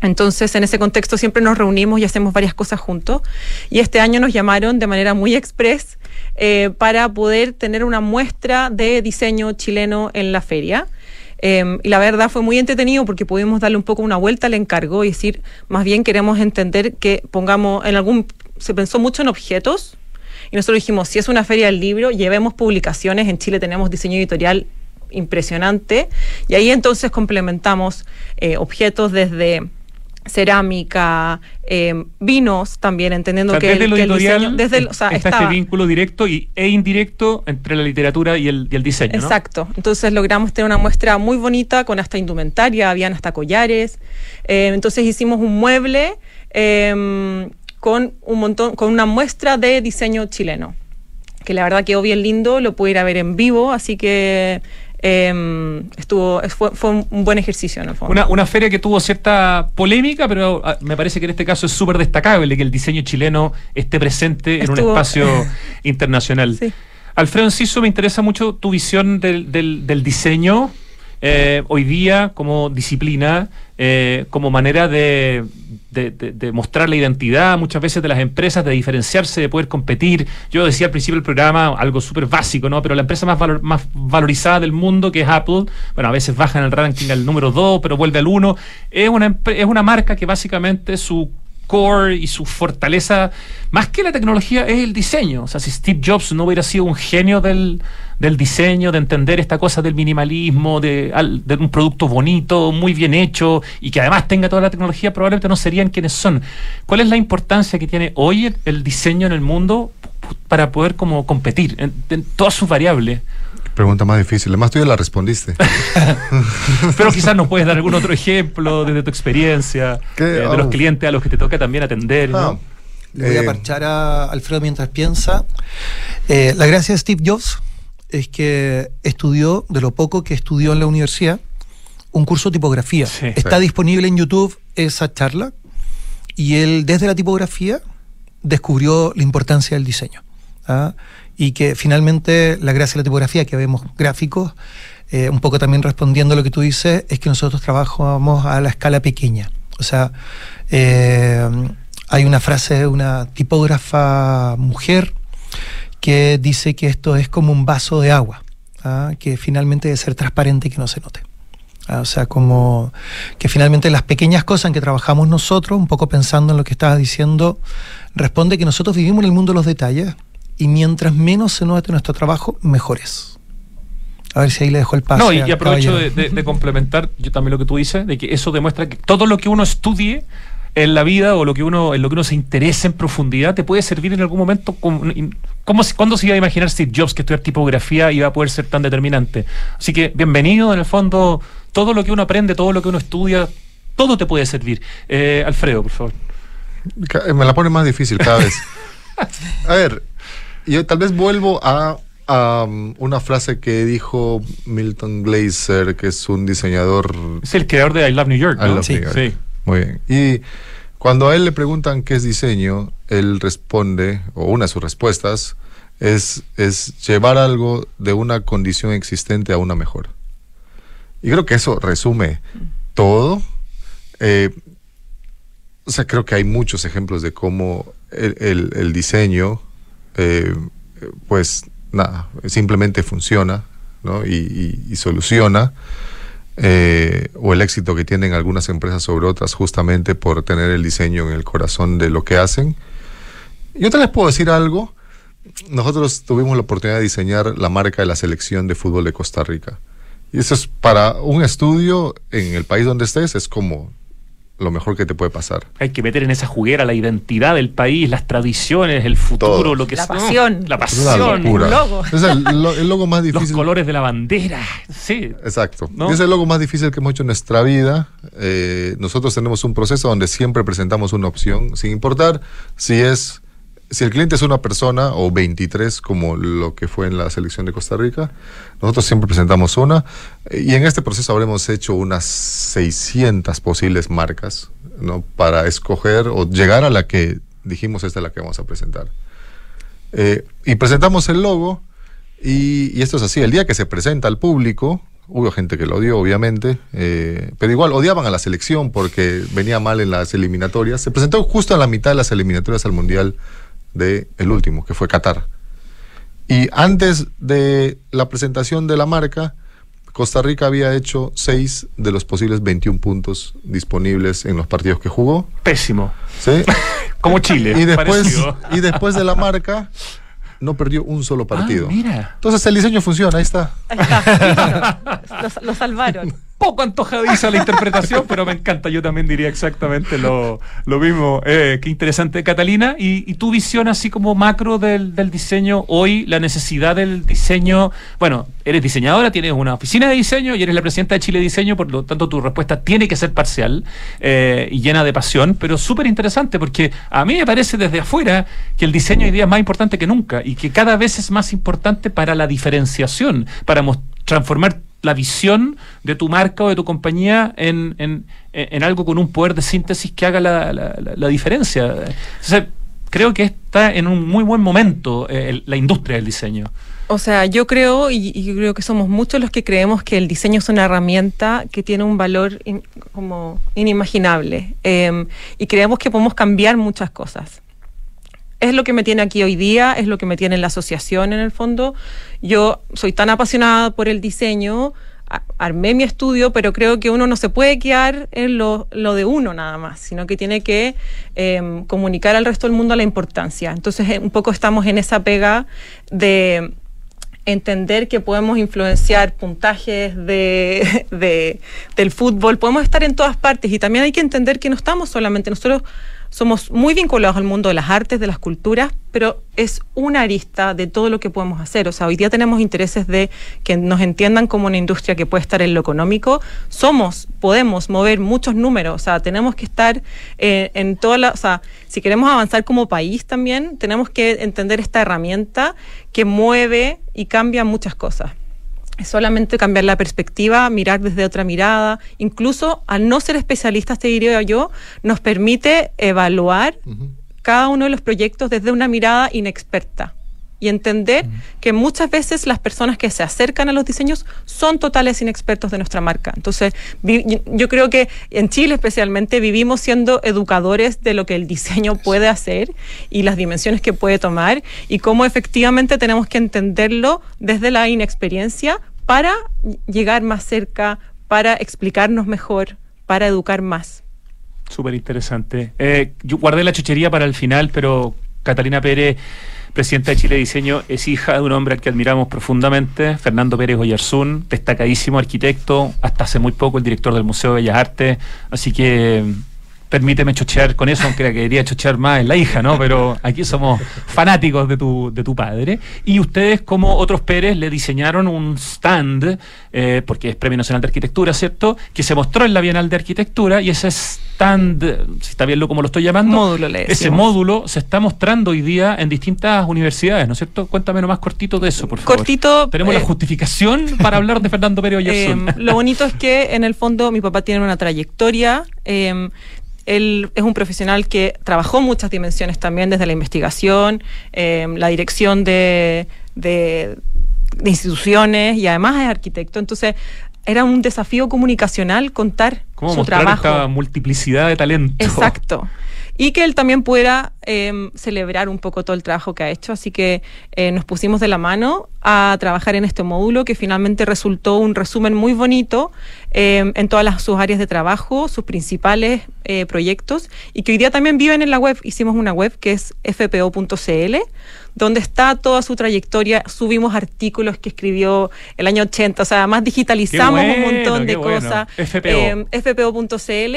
S2: Entonces, en ese contexto siempre nos reunimos y hacemos varias cosas juntos. Y este año nos llamaron de manera muy express eh, para poder tener una muestra de diseño chileno en la feria. Eh, y la verdad fue muy entretenido porque pudimos darle un poco una vuelta al encargo y decir, más bien queremos entender que pongamos en algún, se pensó mucho en objetos y nosotros dijimos, si es una feria del libro, llevemos publicaciones, en Chile tenemos diseño editorial impresionante y ahí entonces complementamos eh, objetos desde cerámica, eh, vinos también, entendiendo
S1: O sea,
S2: que,
S1: desde
S2: el,
S1: lo
S2: que el
S1: editorial
S2: diseño, desde el- o sea,
S1: está
S2: estaba-
S1: este vínculo directo y, e indirecto entre la literatura y el, y el diseño, ¿no?
S2: Exacto. Entonces logramos tener una muestra muy bonita con hasta indumentaria, habían hasta collares. Eh, entonces hicimos un mueble eh, con un montón, con una muestra de diseño chileno. Que la verdad quedó bien lindo, lo pude ir a ver en vivo, así que eh, estuvo, fue, fue un buen ejercicio en el fondo.
S1: Una, una feria que tuvo cierta polémica, pero ah, me parece que en este caso es súper destacable que el diseño chileno esté presente en un espacio [laughs] internacional.
S2: Sí.
S1: Alfredo Enciso, me interesa mucho tu visión del, del- del diseño eh, hoy día como disciplina, eh, como manera de, de- mostrar la identidad muchas veces de las empresas, de diferenciarse, de poder competir. Yo decía al principio del programa algo súper básico, ¿no? Pero la empresa más, valor- más valorizada del mundo, que es Apple, bueno, a veces baja en el ranking al número 2, pero vuelve al 1, es una, es una marca que básicamente su core y su fortaleza, más que la tecnología, es el diseño. O sea, si Steve Jobs no hubiera sido un genio del, del diseño, de entender esta cosa del minimalismo, de, de un producto bonito, muy bien hecho y que además tenga toda la tecnología, probablemente no serían quienes son. ¿Cuál es la importancia que tiene hoy el, el diseño en el mundo para poder como competir en, en todas sus variables?
S3: Pregunta más difícil. Además, tú ya la respondiste. [laughs]
S1: Pero quizás nos puedes dar algún otro ejemplo desde tu experiencia,
S3: ¿Qué?
S1: eh, de los
S3: Oh.
S1: clientes a los que te toca también atender. ¿no?
S3: Ah,
S4: Le voy a
S3: Eh,
S4: parchar a Alfredo mientras piensa. Eh, la gracia de Steve Jobs es que estudió, de lo poco que estudió en la universidad, un curso de tipografía.
S1: Sí.
S4: Está
S3: Sí.
S4: disponible en YouTube esa charla y él desde la tipografía descubrió la importancia del diseño. ¿ah? Y que finalmente la gracia de la tipografía, que vemos gráficos, eh, un poco también respondiendo a lo que tú dices, es que nosotros trabajamos a la escala pequeña. O sea, eh, hay una frase de una tipógrafa mujer que dice que esto es como un vaso de agua, ¿ah? que finalmente debe ser transparente y que no se note. Ah, O sea, como que finalmente las pequeñas cosas en que trabajamos nosotros, un poco pensando en lo que estabas diciendo, responde que nosotros vivimos en el mundo de los detalles y mientras menos se note nuestro trabajo, mejores. A ver si ahí le dejo el paso.
S1: No, y, y aprovecho de, de- de complementar yo también lo que tú dices, de que eso demuestra que todo lo que uno estudie en la vida o lo que uno en lo que uno se interesa en profundidad te puede servir en algún momento como, ¿cómo se- ¿cuándo se iba a imaginar Steve Jobs que estudiar tipografía iba a poder ser tan determinante? Así que bienvenido en el fondo todo lo que uno aprende, todo lo que uno estudia todo te puede servir. Eh, Alfredo, por favor.
S3: Me la pone más difícil cada vez. [laughs] A ver, yo tal vez vuelvo a, a, um, una frase que dijo Milton Glaser, que es un diseñador
S1: Es el creador de I Love New York,
S3: I
S1: ¿no?
S3: love
S1: sí.
S3: New York.
S1: sí.
S3: Muy bien. Y cuando a él le preguntan qué es diseño, él responde, o una de sus respuestas, es, es llevar algo de una condición existente a una mejor. Y creo que eso resume todo. Eh, o sea, creo que hay muchos ejemplos de cómo el, el- el diseño, eh, pues nada, simplemente funciona y soluciona. eh, o el éxito que tienen algunas empresas sobre otras justamente por tener el diseño en el corazón de lo que hacen. Yo te les puedo decir algo. Nosotros tuvimos la oportunidad de diseñar la marca de la selección de fútbol de Costa Rica. Y eso es para un estudio en el país donde estés, es como lo mejor que te puede pasar.
S1: Hay que meter en esa juguera la identidad del país, las tradiciones, el futuro,
S3: Todo.
S1: lo que
S2: La
S1: sea.
S2: pasión.
S1: La pasión.
S3: locura.
S2: Un logo.
S3: Es el, lo- el logo más
S1: Los
S3: difícil.
S1: colores de la bandera. Sí.
S3: Exacto.
S1: ¿No?
S3: Es el logo más difícil que hemos hecho en nuestra vida. Eh, nosotros tenemos un proceso donde siempre presentamos una opción, sin importar si es si el cliente es una persona o 23 como lo que fue en la selección de Costa Rica. Nosotros siempre presentamos una y en este proceso habremos hecho unas 600 posibles marcas, ¿no? Para escoger o llegar a la que dijimos esta es la que vamos a presentar. Eh, y presentamos el logo y, y esto es así, el día que se presenta al público, hubo gente que lo odió obviamente, eh, pero igual odiaban a la selección porque venía mal en las eliminatorias. Se presentó justo en la mitad de las eliminatorias al Mundial de el último, que fue Qatar. Y antes de la presentación de la marca, Costa Rica había hecho 6 de los posibles 21 puntos disponibles en los partidos que jugó.
S1: Pésimo.
S3: ¿sí? [laughs]
S1: Como Chile.
S3: y, después, y después de la marca, no perdió un solo partido.
S1: Ah, mira.
S3: Entonces el diseño funciona, ahí está.
S2: Ahí está. [laughs] Lo, lo salvaron.
S1: Poco antojadiza la interpretación, pero me encanta. Yo también diría exactamente lo, lo mismo. Eh, qué interesante, Catalina. Y, y tu visión así como macro del, del diseño hoy, la necesidad del diseño. Bueno, eres diseñadora, tienes una oficina de diseño y eres la presidenta de Chile Diseño, por lo tanto tu respuesta tiene que ser parcial eh, y llena de pasión, pero súper interesante porque a mí me parece desde afuera que el diseño hoy día es más importante que nunca y que cada vez es más importante para la diferenciación, para transformar la visión de tu marca o de tu compañía en, en- en algo con un poder de síntesis que haga la, la- diferencia. Creo que está en un muy buen momento eh, la industria del diseño.
S2: O sea, yo creo, y, creo que somos muchos los que creemos que el diseño es una herramienta que tiene un valor como inimaginable. eh, y creemos que podemos cambiar muchas cosas. Es lo que me tiene aquí hoy día, es lo que me tiene en la asociación en el fondo. Yo soy tan apasionada por el diseño, armé mi estudio, pero creo que uno no se puede quedar en lo, de uno nada más, sino que tiene que eh, comunicar al resto del mundo la importancia. Entonces, eh, un poco estamos en esa pega de entender que podemos influenciar puntajes de- [laughs] del fútbol, podemos estar en todas partes y también hay que entender que no estamos solamente, nosotros somos muy vinculados al mundo de las artes, de las culturas, pero es una arista de todo lo que podemos hacer. O sea, hoy día tenemos intereses de que nos entiendan como una industria que puede estar en lo económico. Somos, podemos mover muchos números. O sea, tenemos que estar eh, en toda la. O sea, si queremos avanzar como país también, tenemos que entender esta herramienta que mueve y cambia muchas cosas. Es solamente cambiar la perspectiva, mirar desde otra mirada. Incluso al no ser especialistas, te diría yo, nos permite evaluar cada uno de los proyectos desde una mirada inexperta y entender que muchas veces las personas que se acercan a los diseños son totales inexpertos de nuestra marca. Entonces, yo creo que en Chile especialmente vivimos siendo educadores de lo que el diseño puede hacer y las dimensiones que puede tomar y cómo efectivamente tenemos que entenderlo desde la inexperiencia para llegar más cerca, para explicarnos mejor, para educar más.
S1: Súper interesante. Eh, yo guardé la chuchería para el final, pero Catalina Pérez, presidenta de Chile Diseño, es hija de un hombre al que admiramos profundamente, Fernando Pérez Oyarzún, destacadísimo arquitecto, hasta hace muy poco el director del Museo de Bellas Artes. Así que permíteme chochear con eso, aunque quería chochear más en la hija, ¿no? Pero aquí somos fanáticos de tu, de tu padre. Y ustedes, como otros Pérez, le diseñaron un stand, eh, porque es Premio Nacional de Arquitectura, ¿cierto? Que se mostró en la Bienal de Arquitectura y ese stand, si está bien lo como lo estoy llamando,
S2: Módulo, le
S1: ese módulo se está mostrando hoy día en distintas universidades, ¿no es cierto? Cuéntame más cortito de eso, por favor.
S2: Cortito,
S1: Tenemos
S2: eh,
S1: la justificación para hablar de Fernando Pérez [laughs]
S2: Eh, lo bonito es que en el fondo mi papá tiene una trayectoria. Él es un profesional que trabajó muchas dimensiones también, desde la investigación, eh, la dirección de, de- de instituciones y además es arquitecto. Entonces era un desafío comunicacional contar
S1: ¿Cómo
S2: su
S1: mostrar
S2: trabajo.
S1: esta multiplicidad de talento?
S2: Exacto. Y que él también pudiera eh, celebrar un poco todo el trabajo que ha hecho. Así que eh, nos pusimos de la mano a trabajar en este módulo que finalmente resultó un resumen muy bonito eh, en todas las, sus áreas de trabajo, sus principales eh, proyectos y que hoy día también viven en la web. Hicimos una web que es fpo.cl donde está toda su trayectoria, subimos artículos que escribió el año 80, o sea, además digitalizamos un montón de
S1: bueno.
S2: cosas.
S1: FPO.
S2: Fpo.cl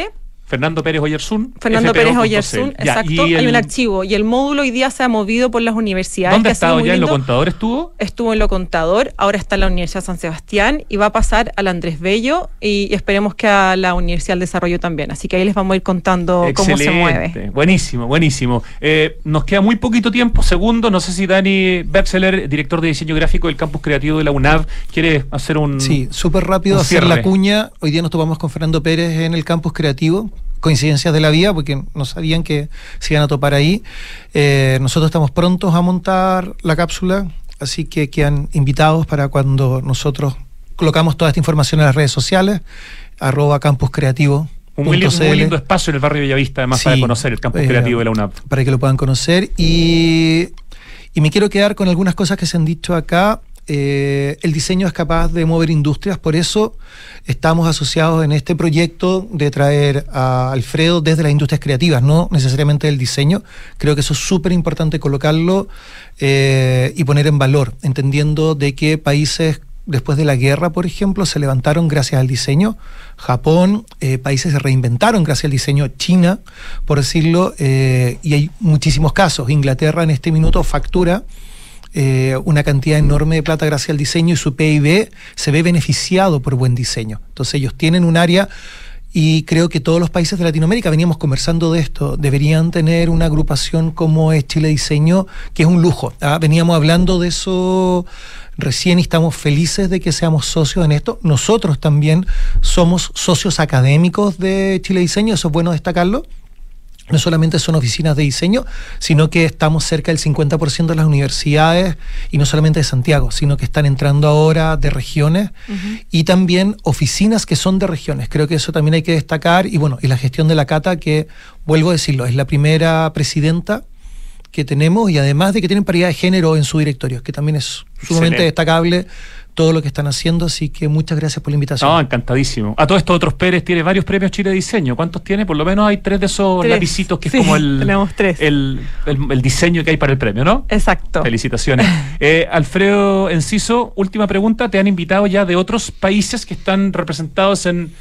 S1: Fernando Pérez Oyarzún.
S2: Fernando. Pérez
S1: Ya,
S2: exacto.
S1: y
S2: Hay
S1: el-
S2: un archivo y el módulo hoy día se ha movido por las universidades.
S1: ¿Dónde ha estado ya? ¿En lo contador estuvo?
S2: Estuvo en lo contador, ahora está en la Universidad San Sebastián y va a pasar al Andrés Bello y, y esperemos que a la Universidad del Desarrollo también. Así que ahí les vamos a ir contando cómo se mueve.
S1: Excelente. Buenísimo, buenísimo. Eh, nos queda muy poquito tiempo, segundo. No sé si Dani Berzeler, director de diseño gráfico del campus creativo de la UNAV, quiere hacer un.
S4: Sí, súper rápido hacer la cuña. Hoy día nos topamos con Fernando Pérez en el campus creativo. Coincidencias de la vida, porque no sabían que se iban a topar ahí. Eh, nosotros estamos prontos a montar la cápsula, así que quedan invitados para cuando nosotros colocamos toda esta información en las redes sociales, arroba campuscreativo.
S1: Un muy, lindo, muy lindo espacio en el barrio Bellavista, además, para
S4: Sí,
S1: conocer el campus
S4: eh,
S1: creativo de la UNAV.
S4: Para que lo puedan conocer. Y, y me quiero quedar con algunas cosas que se han dicho acá. Eh, el diseño es capaz de mover industrias, por eso estamos asociados en este proyecto de traer a Alfredo desde las industrias creativas, no necesariamente del diseño. Creo que eso es súper importante colocarlo eh, y poner en valor, entendiendo de que países después de la guerra, por ejemplo, se levantaron gracias al diseño. Japón, eh, países se reinventaron gracias al diseño. China, por decirlo, y hay muchísimos casos. Inglaterra en este minuto factura eh, una cantidad enorme de plata gracias al diseño y su PIB se ve beneficiado por buen diseño. Entonces ellos tienen un área y creo que todos los países de Latinoamérica, veníamos conversando de esto, deberían tener una agrupación como es Chile Diseño, que es un lujo. ¿ah? Veníamos hablando de eso recién y estamos felices de que seamos socios en esto. Nosotros también somos socios académicos de Chile Diseño, eso es bueno destacarlo no solamente son oficinas de diseño, sino que estamos cerca del 50% de las universidades, y no solamente de Santiago, sino que están entrando ahora de regiones y también oficinas que son de regiones. Creo que eso también hay que destacar. Y bueno, y la gestión de la Cata, que vuelvo a decirlo, es la primera presidenta que tenemos y además de que tienen paridad de género en su directorio, que también es sumamente
S1: Excelente.
S4: destacable todo lo que están haciendo. Así que muchas gracias por la invitación.
S1: No, encantadísimo. A todos estos otros Pérez tiene varios premios Chile de Diseño. ¿Cuántos tiene? Por lo menos hay tres de esos
S2: Tres.
S1: lapicitos que es como el,
S2: tenemos tres.
S1: El, el- el diseño que hay para el premio, ¿no?
S2: Exacto.
S1: Felicitaciones. [laughs] Eh, Alfredo Enciso, última pregunta. ¿Te han invitado ya de otros países que están representados en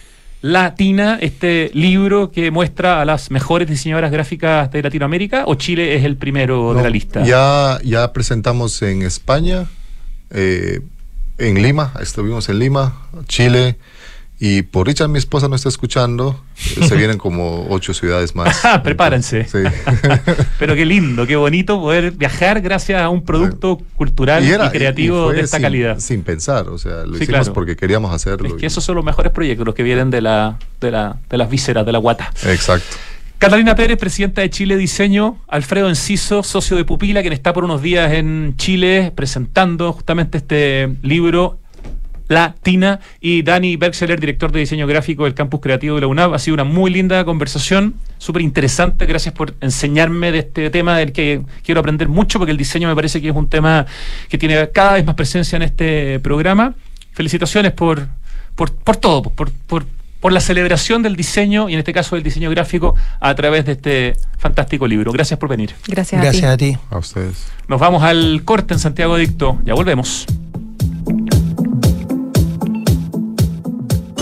S1: Latina, este libro que muestra a las mejores diseñadoras gráficas de Latinoamérica? ¿O Chile es el primero de la lista?
S3: Ya, ya presentamos en España, eh, en Lima, estuvimos en Lima, Chile, y por Richard, mi esposa no está escuchando, eh, se [laughs] vienen como ocho ciudades más. [laughs]
S1: Prepárense.
S3: Sí. [laughs]
S1: Pero qué lindo, qué bonito poder viajar gracias a un producto cultural y,
S3: era-
S1: creativo
S3: fue
S1: de esta
S3: sin-
S1: calidad.
S3: Sin pensar, o sea, lo
S1: Sí,
S3: hicimos
S1: claro.
S3: porque queríamos hacerlo.
S1: Es que
S3: y-
S1: esos son los mejores proyectos, los que vienen de, la, de, la, de las vísceras, de la guata.
S3: Exacto.
S1: Catalina Pérez, presidenta de Chile Diseño, Alfredo Enciso, socio de Pupila, quien está por unos días en Chile presentando justamente este libro Latina, y Dani Bergseler, director de diseño gráfico del campus creativo de la UNAV. Ha sido una muy linda conversación, súper interesante. Gracias por enseñarme de este tema del que quiero aprender mucho, porque el diseño me parece que es un tema que tiene cada vez más presencia en este programa. Felicitaciones por, por, por todo, por, por, por la celebración del diseño y en este caso del diseño gráfico a través de este fantástico libro. Gracias por venir.
S2: Gracias,
S4: Gracias
S2: a ti.
S4: a ti.
S3: A ustedes.
S1: Nos vamos al corte en Santiago Adicto. Ya volvemos.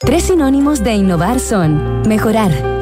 S5: Tres sinónimos de innovar son mejorar,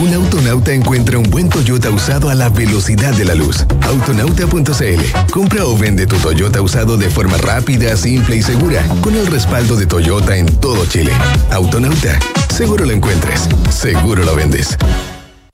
S6: Un autonauta encuentra un buen Toyota usado a la velocidad de la luz. Autonauta.cl. Compra o vende tu Toyota usado de forma rápida, simple y segura, con el respaldo de Toyota en todo Chile. Autonauta. Seguro lo encuentres. Seguro lo vendes.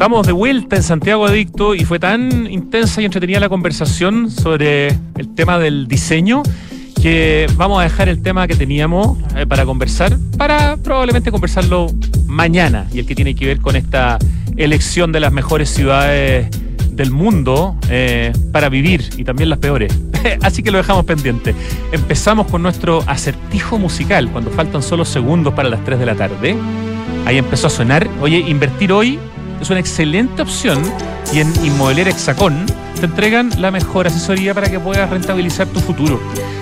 S1: Estamos de vuelta en Santiago Adicto y fue tan intensa y entretenida la conversación sobre el tema del diseño que vamos a dejar el tema que teníamos eh, para conversar para probablemente conversarlo mañana y el que tiene que ver con esta elección de las mejores ciudades del mundo eh, para vivir y también las peores. [laughs] Así que lo dejamos pendiente. Empezamos con nuestro acertijo musical cuando faltan solo segundos para las 3 de la tarde. Ahí empezó a sonar. Oye, invertir hoy es una excelente opción y en Inmobiliaria Hexacón te entregan la mejor asesoría para que puedas rentabilizar tu futuro.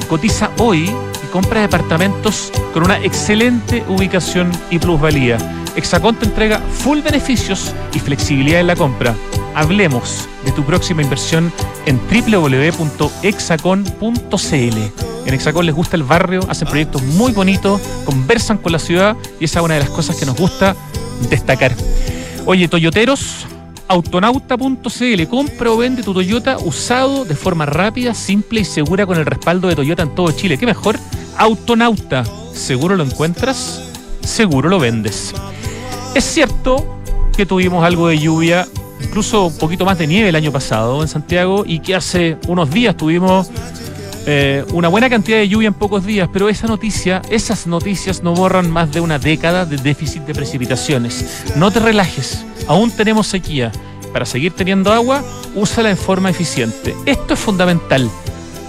S1: Cotiza hoy y compra departamentos con una excelente ubicación y plusvalía. Hexacón te entrega full beneficios y flexibilidad en la compra. Hablemos de tu próxima inversión en www.hexacon.cl. En Hexacón les gusta el barrio, hacen proyectos muy bonitos, conversan con la ciudad y esa es una de las cosas que nos gusta destacar. Oye, Toyoteros, Autonauta.cl. Compra o vende tu Toyota usado de forma rápida, simple y segura con el respaldo de Toyota en todo Chile. ¿Qué mejor? Autonauta. Seguro lo encuentras, seguro lo vendes. Es cierto que tuvimos algo de lluvia, incluso un poquito más de nieve el año pasado en Santiago y que hace unos días tuvimos eh, una buena cantidad de lluvia en pocos días, pero esas noticias no borran más de una década de déficit de precipitaciones. No te relajes, aún tenemos sequía. Para seguir teniendo agua, úsala en forma eficiente. Esto es fundamental.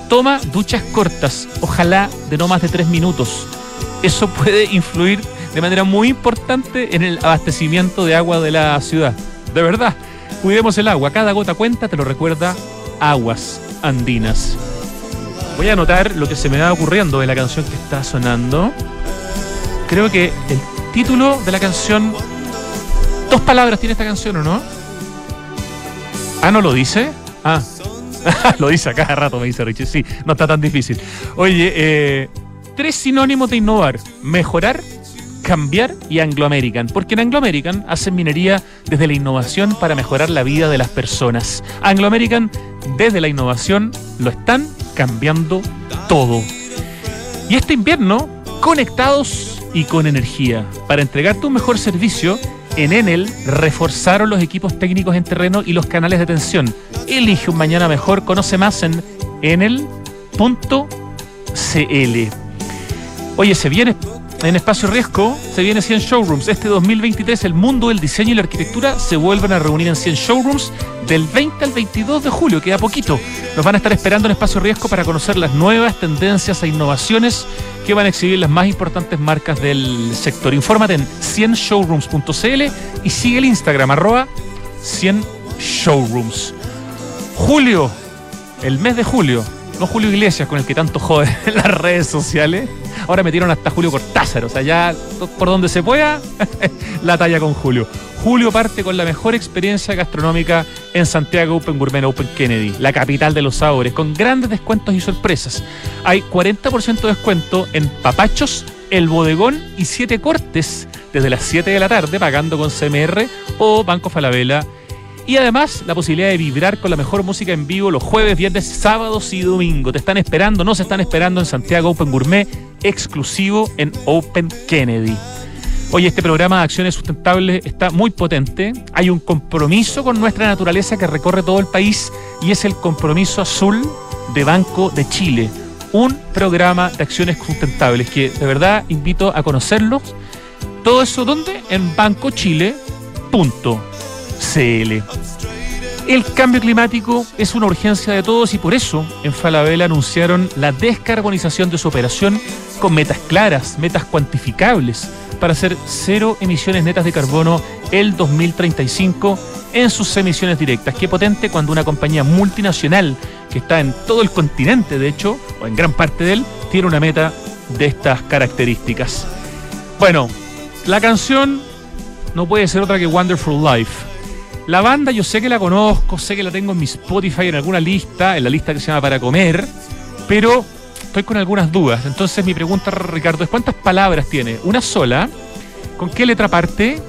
S1: Toma duchas cortas, ojalá de no más de tres minutos. Eso puede influir de manera muy importante en el abastecimiento de agua de la ciudad. De verdad, cuidemos el agua. Cada gota cuenta, te lo recuerda Aguas Andinas. Voy a anotar lo que se me va ocurriendo de la canción que está sonando. Creo que el título de la canción. Dos palabras tiene esta canción, ¿o no? Ah, ¿no lo dice? Ah. [laughs] lo dice a cada rato, me dice Richie. Sí, no está tan difícil. Oye, eh, tres sinónimos de innovar. Mejorar, cambiar y Anglo American. Porque en Anglo American hacen minería desde la innovación para mejorar la vida de las personas. Anglo American, desde la innovación, lo están cambiando todo. Y este invierno, conectados y con energía. Para entregarte un mejor servicio, en Enel reforzaron los equipos técnicos en terreno y los canales de atención. Elige un mañana mejor, conoce más en enel.cl. Oye, se viene en Espacio Riesgo, se viene 100 showrooms. Este 2023 el mundo del diseño y la arquitectura se vuelven a reunir en 100 showrooms del 20 al 22 de julio, queda poquito. Nos van a estar esperando en Espacio Riesgo para conocer las nuevas tendencias e innovaciones que van a exhibir las más importantes marcas del sector. Infórmate en 100showrooms.cl y sigue el Instagram arroba 100 showrooms. Julio, el mes de julio, no Julio Iglesias con el que tanto jode [laughs] en las redes sociales. Ahora metieron hasta Julio Cortázar, o sea, ya por donde se pueda, [laughs] la talla con Julio. Julio parte con la mejor experiencia gastronómica en Santiago Open Gourmet Open Kennedy, la capital de los sabores, con grandes descuentos y sorpresas. Hay 40% de descuento en papachos, el bodegón y siete cortes desde las 7 de la tarde, pagando con CMR o Banco Falabella y además la posibilidad de vibrar con la mejor música en vivo los jueves, viernes, sábados y domingo. Te están esperando, no se están esperando en Santiago Open Gourmet, exclusivo en Open Kennedy. Oye, este programa de acciones sustentables está muy potente. Hay un compromiso con nuestra naturaleza que recorre todo el país y es el compromiso azul de Banco de Chile. Un programa de acciones sustentables que de verdad invito a conocerlos. Todo eso, ¿dónde? En bancochile.cl. El cambio climático es una urgencia de todos y por eso en Falabella anunciaron la descarbonización de su operación con metas claras, metas cuantificables para hacer cero emisiones netas de carbono el 2035 en sus emisiones directas. Qué potente cuando una compañía multinacional que está en todo el continente, de hecho, o en gran parte de él, tiene una meta de estas características. Bueno, la canción no puede ser otra que Wonderful Life. La banda yo sé que la conozco, sé que la tengo en mi Spotify en alguna lista, en la lista que se llama Para Comer, pero estoy con algunas dudas. Entonces mi pregunta, Ricardo, es ¿cuántas palabras tiene? ¿Una sola? ¿Con qué letra parte?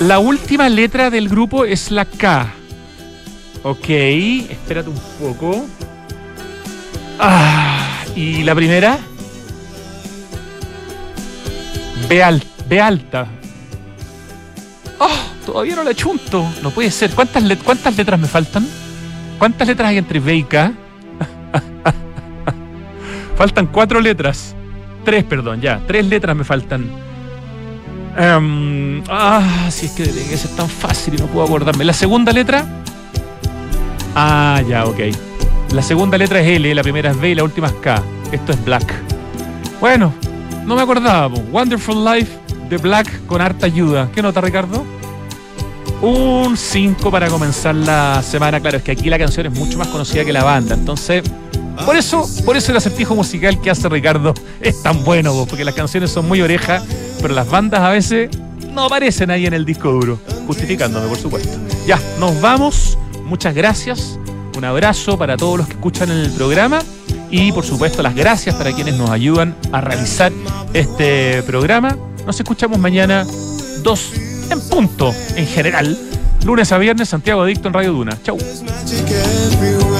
S1: La última letra del grupo es la K. Ok, espérate un poco. Ah, ¿y la primera? B, al- B alta. ¡Oh! Todavía no la chunto. No puede ser. ¿Cuántas, ¿Cuántas letras me faltan? ¿Cuántas letras hay entre B y K? faltan cuatro letras. Tres, perdón, ya. Tres letras me faltan. Em, ah, si es que tiene que ser tan fácil y no puedo acordarme. La segunda letra. Ah, ya, ok. La segunda letra es L, la primera es B y la última es K. Esto es Black. Bueno, no me acordaba. Wonderful Life de Black con harta ayuda. ¿Qué nota, Ricardo? Un 5 para comenzar la semana. Claro, es que aquí la canción es mucho más conocida que la banda. Entonces, por eso, por eso el acertijo musical que hace Ricardo [laughs] es tan bueno, po, porque las canciones son muy orejas, pero las bandas a veces no aparecen ahí en el disco duro. Justificándome, por supuesto. Ya, nos vamos. Muchas gracias. Un abrazo para todos los que escuchan el programa. Y por supuesto las gracias para quienes nos ayudan a realizar este programa. Nos escuchamos mañana 2 en punto en general. Lunes a viernes, Santiago Adicto en Radio Duna. Chau.